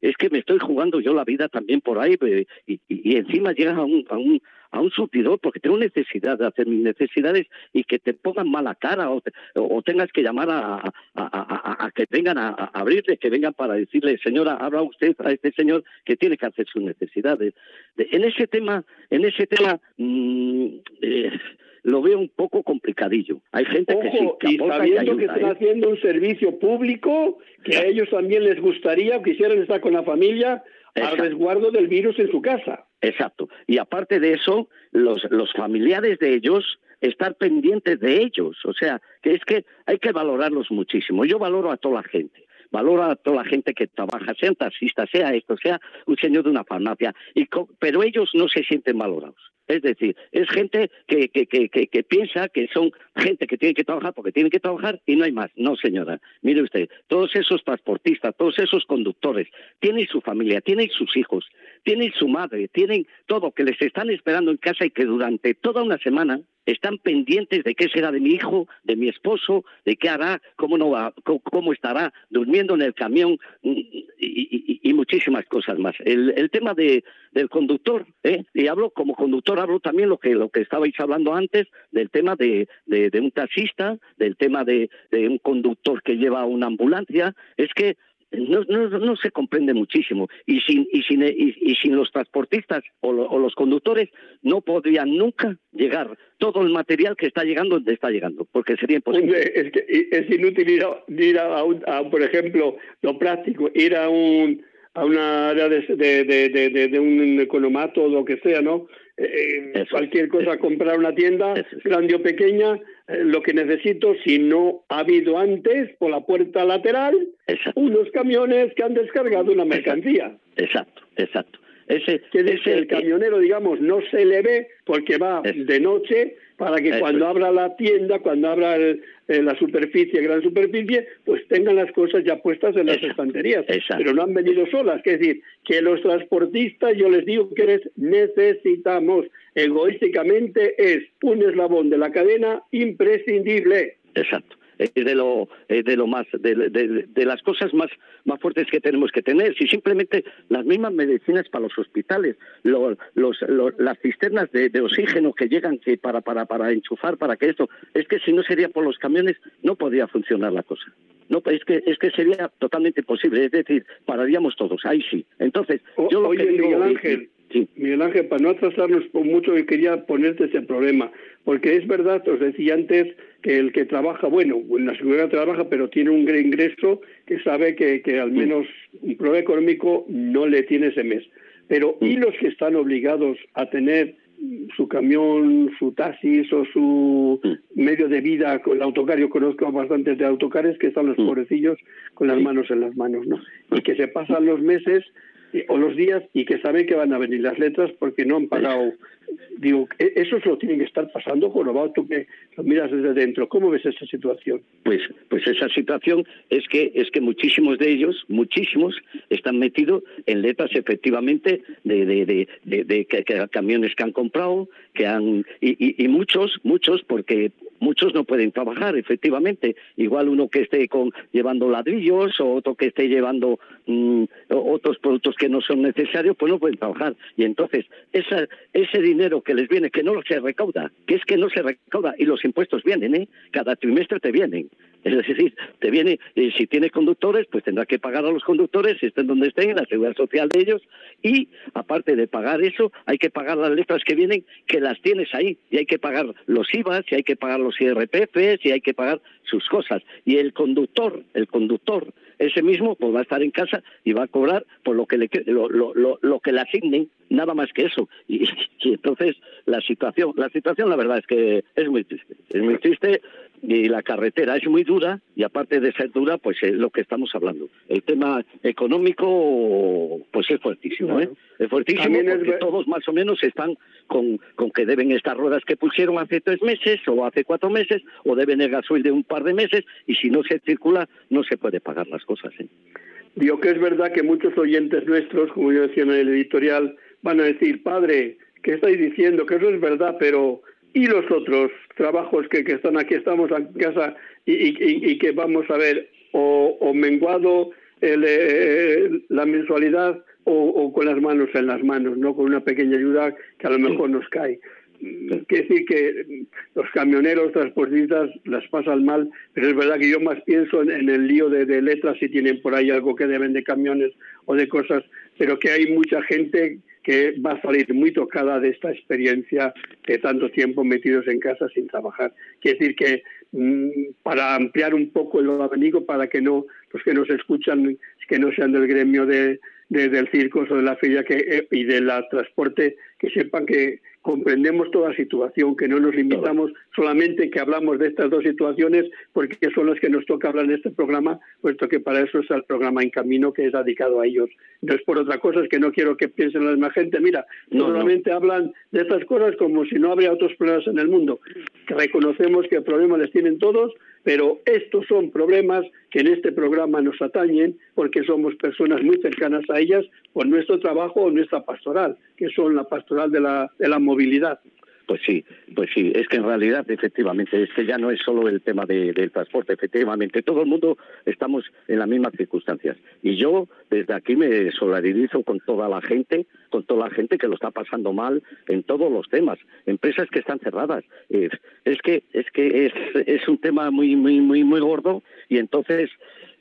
es que me estoy jugando yo la vida también por ahí pues, y, y, encima llegas a un, a un a un surtidor porque tengo necesidad de hacer mis necesidades y que te pongan mala cara o, o tengas que llamar a, a, a, a que vengan a, abrirle, que vengan para decirle, señora, habla usted a este señor que tiene que hacer sus necesidades. en ese tema, en ese tema, mmm, eh, lo veo un poco complicadillo. Hay gente que sí, que y sabiendo que están ¿eh? haciendo un servicio público que a ellos también les gustaría o quisieran estar con la familia, al resguardo del virus en su casa. Exacto. Y aparte de eso, los, los familiares de ellos estar pendientes de ellos. O sea, que es que hay que valorarlos muchísimo. Yo valoro a toda la gente, valora a toda la gente que trabaja, sea un taxista, sea esto, sea un señor de una farmacia, y pero ellos no se sienten valorados. Es decir, es gente que, que, que, que, piensa que son gente que tiene que trabajar porque tiene que trabajar y no hay más. No, señora. Mire usted, todos esos transportistas, todos esos conductores, tienen su familia, tienen sus hijos, tienen su madre, tienen todo que les están esperando en casa y que durante toda una semana están pendientes de qué será de mi hijo, de mi esposo, de qué hará, cómo no va, cómo, estará durmiendo en el camión y, muchísimas cosas más. El, tema de, del conductor, ¿eh? y hablo como conductor, hablo también lo que lo que estabais hablando antes del tema de, de, un taxista, del tema de, de un conductor que lleva una ambulancia, es que no, no, no, se comprende muchísimo. Y sin, y sin, y, sin los transportistas o, los conductores no podrían nunca llegar todo el material que está llegando donde está llegando, porque sería imposible. Es, que es inútil ir, a, ir a, por ejemplo, lo práctico, ir a un a una área de, de, de, de, un economato o lo que sea, ¿no? Eh, cualquier cosa, comprar una tienda, grande o pequeña, eh, lo que necesito, si no ha habido antes, por la puerta lateral, unos camiones que han descargado una mercancía. Exacto, exacto. Ese, que ese, el camionero, digamos, no se le ve porque va de noche para que cuando abra la tienda, cuando abra la superficie, gran superficie, pues tengan las cosas ya puestas en las estanterías. Pero no han venido solas. Es decir, que los transportistas, yo les digo que les necesitamos. Egoísticamente es un eslabón de la cadena imprescindible. Exacto es de lo de lo más de, las cosas más más fuertes que tenemos que tener. Si simplemente las mismas medicinas para los hospitales los, las cisternas de, oxígeno que llegan que para para para enchufar para que esto es que si no sería por los camiones no podría funcionar la cosa. No es que es que sería totalmente imposible. Es decir pararíamos todos. Ahí sí. Entonces yo lo que digo, Miguel Ángel Miguel Ángel, para no atrasarnos por mucho, quería ponerte ese problema, porque es verdad, os decía antes, que el que trabaja, bueno, en la seguridad trabaja, pero tiene un gran ingreso que sabe que, que al menos un problema económico no le tiene ese mes. Pero ¿y los que están obligados a tener su camión, su taxis o su medio de vida con el autocar. Yo conozco bastantes de autocares que están los pobrecillos con las manos en las manos, ¿no? Y que se pasan los meses o los días y que saben que van a venir las letras porque no han pagado. Digo, e, eso es lo tiene que estar pasando, Jorobado, tú que lo miras desde dentro. ¿Cómo ves esa situación? Pues, pues esa situación es que es que muchísimos de ellos, muchísimos, están metidos en letras efectivamente de, de, de, de, camiones que han comprado, que han y, y muchos, muchos porque muchos no pueden trabajar, efectivamente. Igual uno que esté con, llevando ladrillos o otro que esté llevando mm, otros productos que no son necesarios, pues no pueden trabajar. Y entonces, esa, ese dinero que les viene, que no se recauda, que es que no se recauda, y los impuestos vienen, ¿eh? Cada trimestre te vienen. Es decir, te viene, y si tienes conductores, pues tendrás que pagar a los conductores, estén donde estén, en la seguridad social de ellos, y aparte de pagar eso, hay que pagar las letras que vienen, que las tienes ahí, y hay que pagar los IVA, y hay que pagar los IRPF, y hay que pagar sus cosas. Y el conductor, el conductor, ese mismo, pues va a estar en casa y va a cobrar por lo que le, lo, lo, lo, que le asignen, nada más que eso. Y, y entonces la situación, la situación la verdad es que es muy triste, es muy triste y la carretera es muy dura y aparte de ser dura, pues es lo que estamos hablando. El tema económico, pues es fuertísimo, ¿eh? Es fuertísimo porque todos más o menos están con, con que deben estas ruedas que pusieron hace tres meses o hace cuatro meses o deben el gasoil de un par de meses y si no se circula no se puede pagar las cosas. ¿eh? Digo que es verdad que muchos oyentes nuestros, como yo decía en el editorial, van a decir, padre, ¿qué estáis diciendo? Que eso es verdad, pero y los otros trabajos que, que están aquí, estamos en casa y, y, y que vamos a ver o, menguado el, eh, la mensualidad o, con las manos en las manos, no con una pequeña ayuda que a lo mejor nos cae. Quiere decir que los camioneros, transportistas las pasan mal, pero es verdad que yo más pienso en, el lío de, letras si tienen por ahí algo que deben de camiones o de cosas, pero que hay mucha gente que va a salir muy tocada de esta experiencia de tanto tiempo metidos en casa sin trabajar. Quiere decir que mm, para ampliar un poco el abanico, para que no los que nos escuchan, que no sean del gremio de, del circo o de la feria que, eh, y del transporte, que sepan que, comprendemos toda situación, que no nos limitamos solamente que hablamos de estas dos situaciones, porque son las que nos toca hablar en este programa, puesto que para eso es el programa En Camino que es dedicado a ellos. No es por otra cosa, es que no quiero que piensen la misma gente, mira, no, solamente hablan de estas cosas como si no habría otros problemas en el mundo, que reconocemos que problemas les tienen todos, pero estos son problemas que en este programa nos atañen porque somos personas muy cercanas a ellas por nuestro trabajo o nuestra pastoral, que son la pastoral de la, de la movilidad. Pues sí, pues sí, es que en realidad, efectivamente, es que ya no es solo el tema del transporte, efectivamente, todo el mundo estamos en las mismas circunstancias. Y yo desde aquí me solidarizo con toda la gente, con toda la gente que lo está pasando mal en todos los temas, empresas que están cerradas. es que es que es, es un tema muy muy muy muy gordo y entonces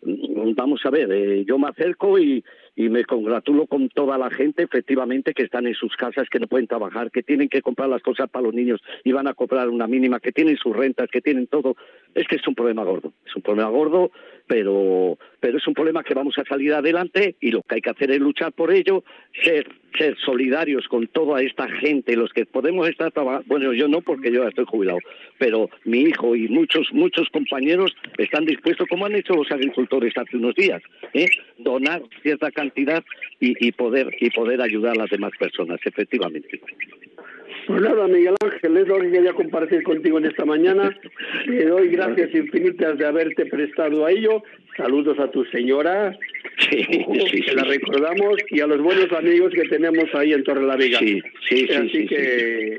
mm, vamos a ver, eh, yo me acerco y, y me congratulo con toda la gente, efectivamente, que están en sus casas, que no pueden trabajar, que tienen que comprar las cosas para los niños y van a comprar una mínima, que tienen sus rentas, que tienen todo. Es que es un problema gordo, es un problema gordo, pero, pero es un problema que vamos a salir adelante y lo que hay que hacer es luchar por ello, ser, ser solidarios con toda esta gente, los que podemos estar trabajando, bueno, yo no porque yo ya estoy jubilado, pero mi hijo y muchos, muchos compañeros están dispuestos, como han hecho los agricultores hace unos días, ¿eh? donar cierta cantidad y, y, poder, y poder ayudar a las demás personas, efectivamente. Pues nada, Miguel Ángel, es lo que quería compartir contigo en esta mañana. Te doy gracias infinitas de haberte prestado a ello. Saludos a tu señora, sí, sí, que la recordamos, y a los buenos amigos que tenemos ahí en Torre la Vega. Sí, sí, sí. Así que,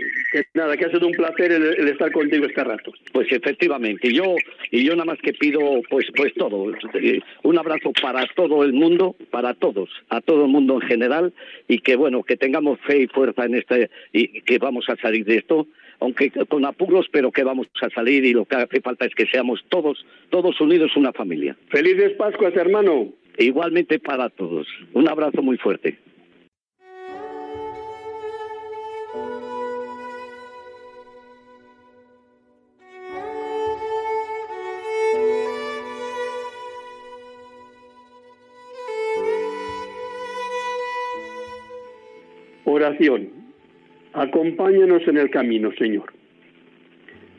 nada, que ha sido un placer el, estar contigo este rato. Pues efectivamente, y yo, y yo nada más que pido, pues, pues todo, eh, un abrazo para todo el mundo, para todos, a todo el mundo en general, y que bueno, que tengamos fe y fuerza en este, y que vamos a salir de esto, aunque con apuros, pero que vamos a salir y lo que hace falta es que seamos todos, todos unidos una familia. Felices Pascuas, hermano. Igualmente para todos. Un abrazo muy fuerte. Oración. Acompáñanos en el camino, Señor.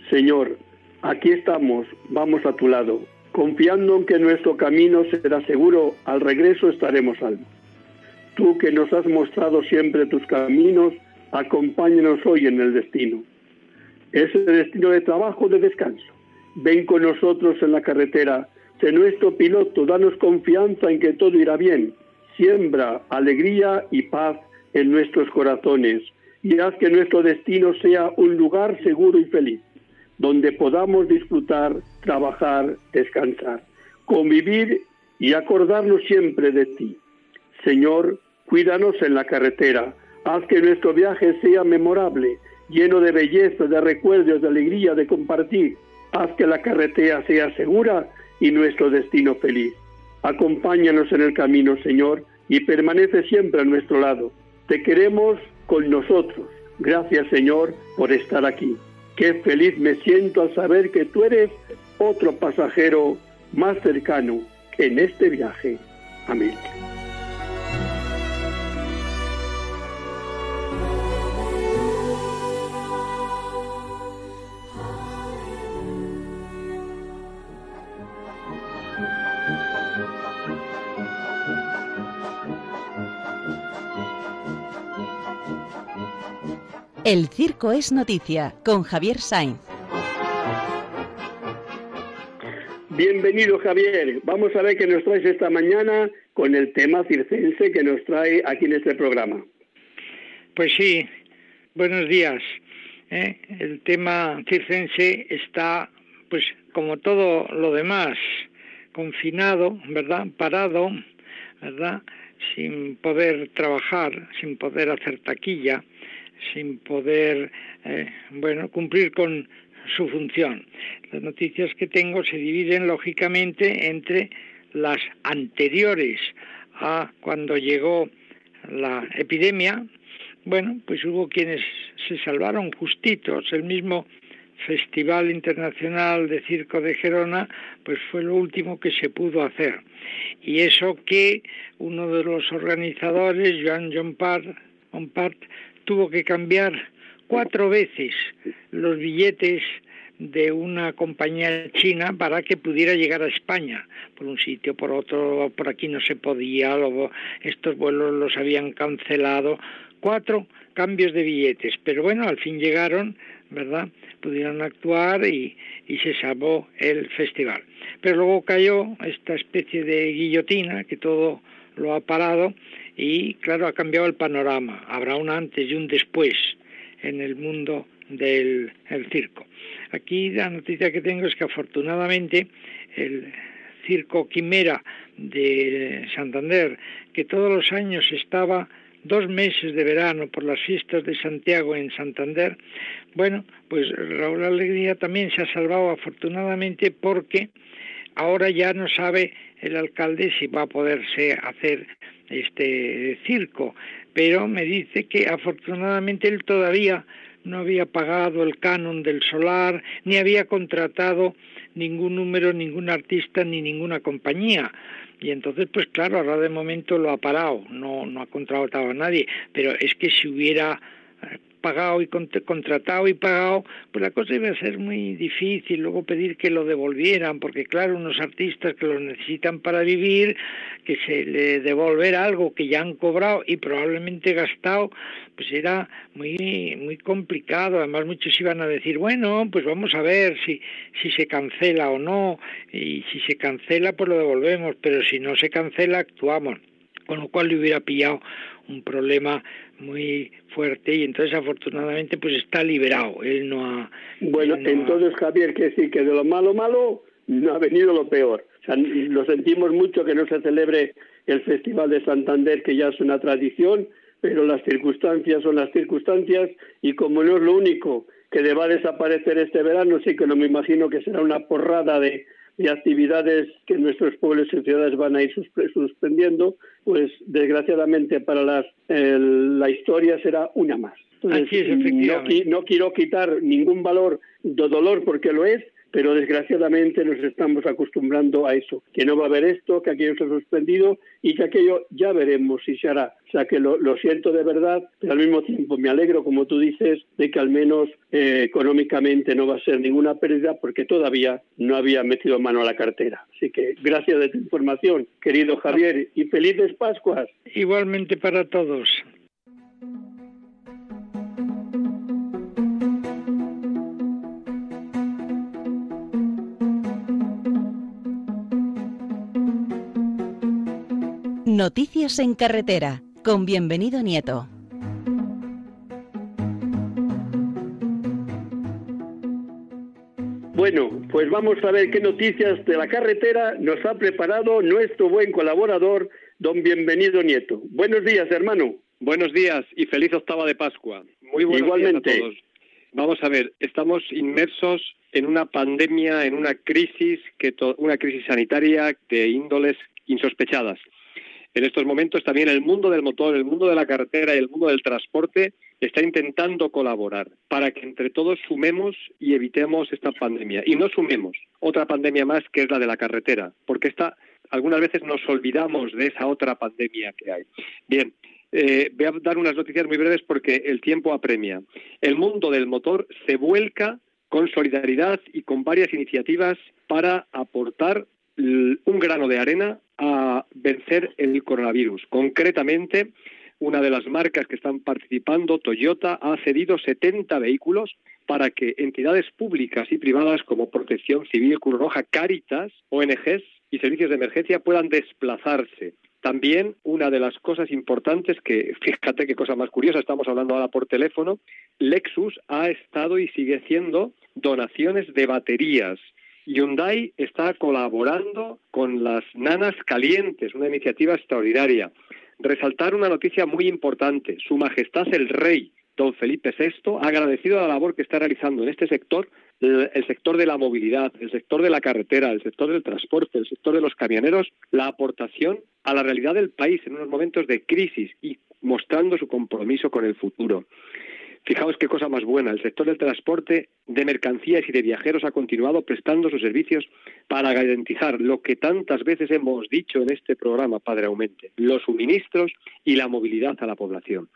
Señor, aquí estamos, vamos a tu lado, confiando en que nuestro camino será seguro, al regreso estaremos salvos. Tú que nos has mostrado siempre tus caminos, acompáñanos hoy en el destino. Ese destino de trabajo, de descanso. Ven con nosotros en la carretera, sé nuestro piloto, danos confianza en que todo irá bien. Siembra alegría y paz en nuestros corazones y haz que nuestro destino sea un lugar seguro y feliz, donde podamos disfrutar, trabajar, descansar, convivir y acordarnos siempre de ti. Señor, cuídanos en la carretera, haz que nuestro viaje sea memorable, lleno de belleza, de recuerdos, de alegría, de compartir. Haz que la carretera sea segura y nuestro destino feliz. Acompáñanos en el camino, Señor, y permanece siempre a nuestro lado. Te queremos con nosotros. Gracias Señor por estar aquí. Qué feliz me siento al saber que tú eres otro pasajero más cercano en este viaje. Amén. El Circo es Noticia con Javier Sainz. Bienvenido Javier. Vamos a ver qué nos traes esta mañana con el tema circense que nos trae aquí en este programa. Pues sí, buenos días. ¿eh? El tema circense está, pues como todo lo demás, confinado, ¿verdad? Parado, ¿verdad? Sin poder trabajar, sin poder hacer taquilla sin poder eh, bueno cumplir con su función. Las noticias que tengo se dividen lógicamente entre las anteriores a cuando llegó la epidemia. Bueno, pues hubo quienes se salvaron justitos. El mismo Festival Internacional de Circo de Gerona, pues fue lo último que se pudo hacer. Y eso que uno de los organizadores, Joan John Part, tuvo que cambiar cuatro veces los billetes de una compañía china para que pudiera llegar a España, por un sitio, por otro, por aquí no se podía, luego estos vuelos los habían cancelado, cuatro cambios de billetes, pero bueno, al fin llegaron, ¿verdad? Pudieron actuar y, y se salvó el festival. Pero luego cayó esta especie de guillotina que todo lo ha parado y claro, ha cambiado el panorama. Habrá un antes y un después en el mundo del circo. Aquí la noticia que tengo es que afortunadamente el circo Quimera de Santander, que todos los años estaba dos meses de verano por las fiestas de Santiago en Santander, bueno, pues Raúl Alegría también se ha salvado afortunadamente porque ahora ya no sabe el alcalde si va a poderse hacer este circo, pero me dice que afortunadamente él todavía no había pagado el canon del solar, ni había contratado ningún número, ningún artista, ni ninguna compañía. Y entonces, pues claro, ahora de momento lo ha parado, no, no ha contratado a nadie, pero es que si hubiera pagado y contratado y pagado, pues la cosa iba a ser muy difícil, luego pedir que lo devolvieran, porque claro, unos artistas que lo necesitan para vivir, que se le devolver algo que ya han cobrado y probablemente gastado, pues era muy muy complicado, además muchos iban a decir, bueno, pues vamos a ver si si se cancela o no, y si se cancela pues lo devolvemos, pero si no se cancela actuamos con lo cual le hubiera pillado un problema muy fuerte y entonces afortunadamente pues está liberado. Él no ha bueno entonces Javier que sí que de lo malo malo no ha venido lo peor. O sea, lo sentimos mucho que no se celebre el Festival de Santander que ya es una tradición pero las circunstancias son las circunstancias y como no es lo único que deba desaparecer este verano sí que no me imagino que será una porrada de y actividades que nuestros pueblos y ciudades van a ir suspendiendo, pues desgraciadamente para las, la historia será una más. no, quiero quitar ningún valor de dolor porque lo es, pero desgraciadamente nos estamos acostumbrando a eso, que no va a haber esto, que aquello se ha suspendido y que aquello ya veremos si se hará. O sea que lo, siento de verdad, pero al mismo tiempo me alegro, como tú dices, de que al menos eh, económicamente no va a ser ninguna pérdida porque todavía no había metido mano a la cartera. Así que gracias de tu información, querido Javier, y felices Pascuas. Igualmente para todos. Noticias en carretera, con bienvenido Nieto. Bueno, pues vamos a ver qué noticias de la carretera nos ha preparado nuestro buen colaborador, don Bienvenido Nieto. Buenos días, hermano. Buenos días y feliz octava de Pascua. Muy buenos Igualmente. días a todos. Vamos a ver, estamos inmersos en una pandemia, en una crisis, que una crisis sanitaria de índoles insospechadas. En estos momentos también el mundo del motor, el mundo de la carretera y el mundo del transporte está intentando colaborar para que entre todos sumemos y evitemos esta pandemia. Y no sumemos otra pandemia más que es la de la carretera, porque esta algunas veces nos olvidamos de esa otra pandemia que hay. Bien, eh, voy a dar unas noticias muy breves porque el tiempo apremia. El mundo del motor se vuelca con solidaridad y con varias iniciativas para aportar un grano de arena a vencer el coronavirus. Concretamente, una de las marcas que están participando, Toyota, ha cedido 70 vehículos para que entidades públicas y privadas como Protección Civil, Cruz Roja, Cáritas, ONGs y servicios de emergencia puedan desplazarse. También una de las cosas importantes que, fíjate qué cosa más curiosa, estamos hablando ahora por teléfono, Lexus ha estado y sigue haciendo donaciones de baterías Hyundai está colaborando con las Nanas Calientes, una iniciativa extraordinaria. Resaltar una noticia muy importante. Su Majestad el Rey, don Felipe VI, ha agradecido la labor que está realizando en este sector, el sector de la movilidad, el sector de la carretera, el sector del transporte, el sector de los camioneros, la aportación a la realidad del país en unos momentos de crisis y mostrando su compromiso con el futuro. Fijaos qué cosa más buena. El sector del transporte de mercancías y de viajeros ha continuado prestando sus servicios para garantizar lo que tantas veces hemos dicho en este programa, Padre Aumente, los suministros y la movilidad a la población.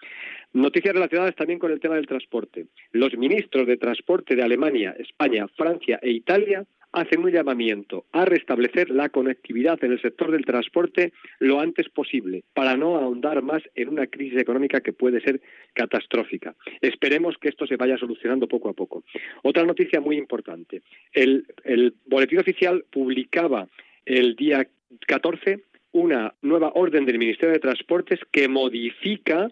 Noticias relacionadas también con el tema del transporte. Los ministros de Transporte de Alemania, España, Francia e Italia hacen un llamamiento a restablecer la conectividad en el sector del transporte lo antes posible para no ahondar más en una crisis económica que puede ser catastrófica. Esperemos que esto se vaya solucionando poco a poco. Otra noticia muy importante. El, el boletín oficial publicaba el día 14 una nueva orden del Ministerio de Transportes que modifica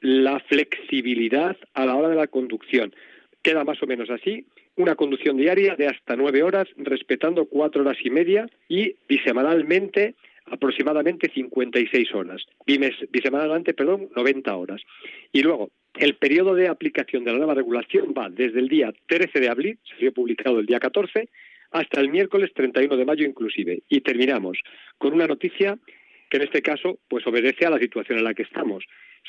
la flexibilidad a la hora de la conducción. Queda más o menos así, una conducción diaria de hasta nueve horas, respetando cuatro horas y media y bisemanalmente aproximadamente 56 horas. Bisemanalmente, perdón, 90 horas. Y luego, el periodo de aplicación de la nueva regulación va desde el día 13 de abril, se había publicado el día 14, hasta el miércoles 31 de mayo inclusive. Y terminamos con una noticia que en este caso pues obedece a la situación en la que estamos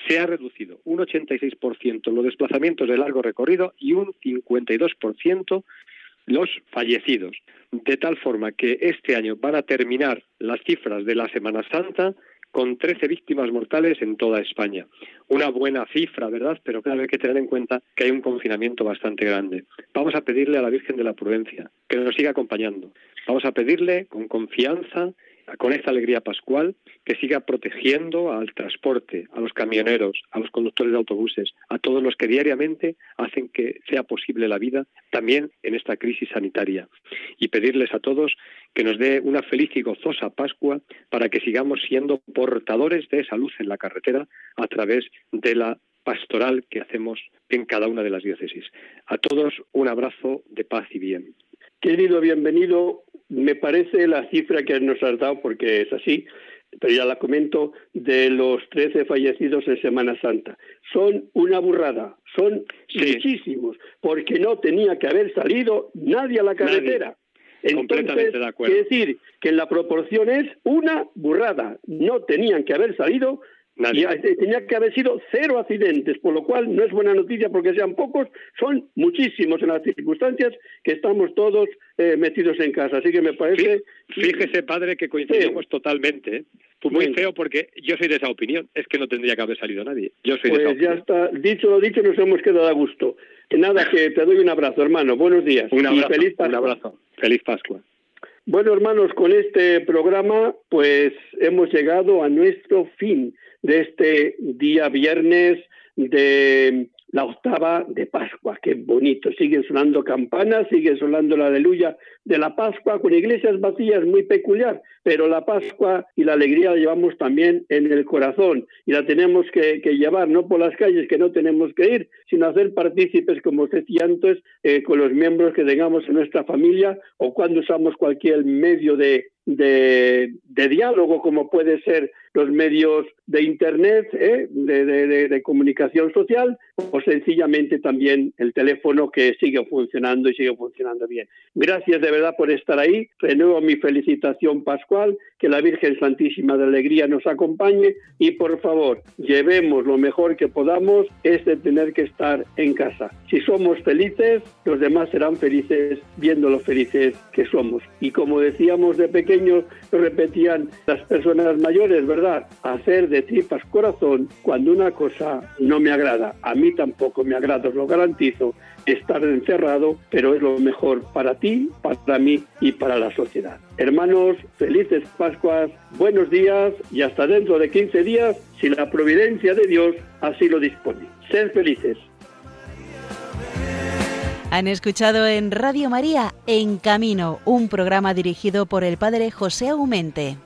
se ha reducido un 86% los desplazamientos de largo recorrido y un 52% los fallecidos, de tal forma que este año van a terminar las cifras de la Semana Santa con 13 víctimas mortales en toda España. Una buena cifra, ¿verdad? Pero claro, hay que tener en cuenta que hay un confinamiento bastante grande. Vamos a pedirle a la Virgen de la Prudencia que nos siga acompañando. Vamos a pedirle con confianza con esta alegría pascual, que siga protegiendo al transporte, a los camioneros, a los conductores de autobuses, a todos los que diariamente hacen que sea posible la vida también en esta crisis sanitaria. Y pedirles a todos que nos dé una feliz y gozosa Pascua para que sigamos siendo portadores de esa luz en la carretera a través de la pastoral que hacemos en cada una de las diócesis. A todos un abrazo de paz y bien. Querido, bienvenido me parece la cifra que nos has dado, porque es así, pero ya la comento, de los 13 fallecidos en Semana Santa. Son una burrada, son muchísimos, porque no tenía que haber salido nadie a la carretera. Entonces, quiere decir que la proporción es una burrada. No tenían que haber salido y tenía que haber sido cero accidentes, por lo cual no es buena noticia porque sean pocos, son muchísimos en las circunstancias que estamos todos eh, metidos en casa. Así que me parece. Fíjese, padre, que coincidimos totalmente. ¿eh? muy feo porque yo soy de esa opinión. Es que no tendría que haber salido nadie. Yo soy pues de esa ya está. Dicho lo dicho, nos hemos quedado a gusto. Nada, que te doy un abrazo, hermano. Buenos días. Un abrazo. feliz Pascua. Un abrazo. Feliz Pascua. Bueno, hermanos, con este programa, pues hemos llegado a nuestro fin de este día viernes de la octava de Pascua. Qué bonito. Siguen sonando campanas, sigue sonando la aleluya de la Pascua con iglesias vacías, muy peculiar, pero la Pascua y la alegría la llevamos también en el corazón y la tenemos que, llevar, no por las calles que no tenemos que ir, sino hacer partícipes, como os decía antes, eh, con los miembros que tengamos en nuestra familia o cuando usamos cualquier medio de, de, diálogo, como puede ser los medios de Internet, ¿eh? de, comunicación social, o sencillamente también el teléfono que sigue funcionando y sigue funcionando bien. Gracias de verdad por estar ahí. Renuevo mi felicitación pascual, que la Virgen Santísima de Alegría nos acompañe y por favor, llevemos lo mejor que podamos, es de tener que estar en casa. Si somos felices, los demás serán felices viendo lo felices que somos. Y como decíamos de pequeños, lo repetían las personas mayores, ¿verdad? Hacer de tripas corazón cuando una cosa no me agrada. A mí tampoco me agrada, os lo garantizo estar encerrado, pero es lo mejor para ti, para mí y para la sociedad. Hermanos, felices Pascuas, buenos días y hasta dentro de 15 días, si la providencia de Dios así lo dispone. Sed felices. Han escuchado en Radio María En Camino, un programa dirigido por el Padre José Aumente.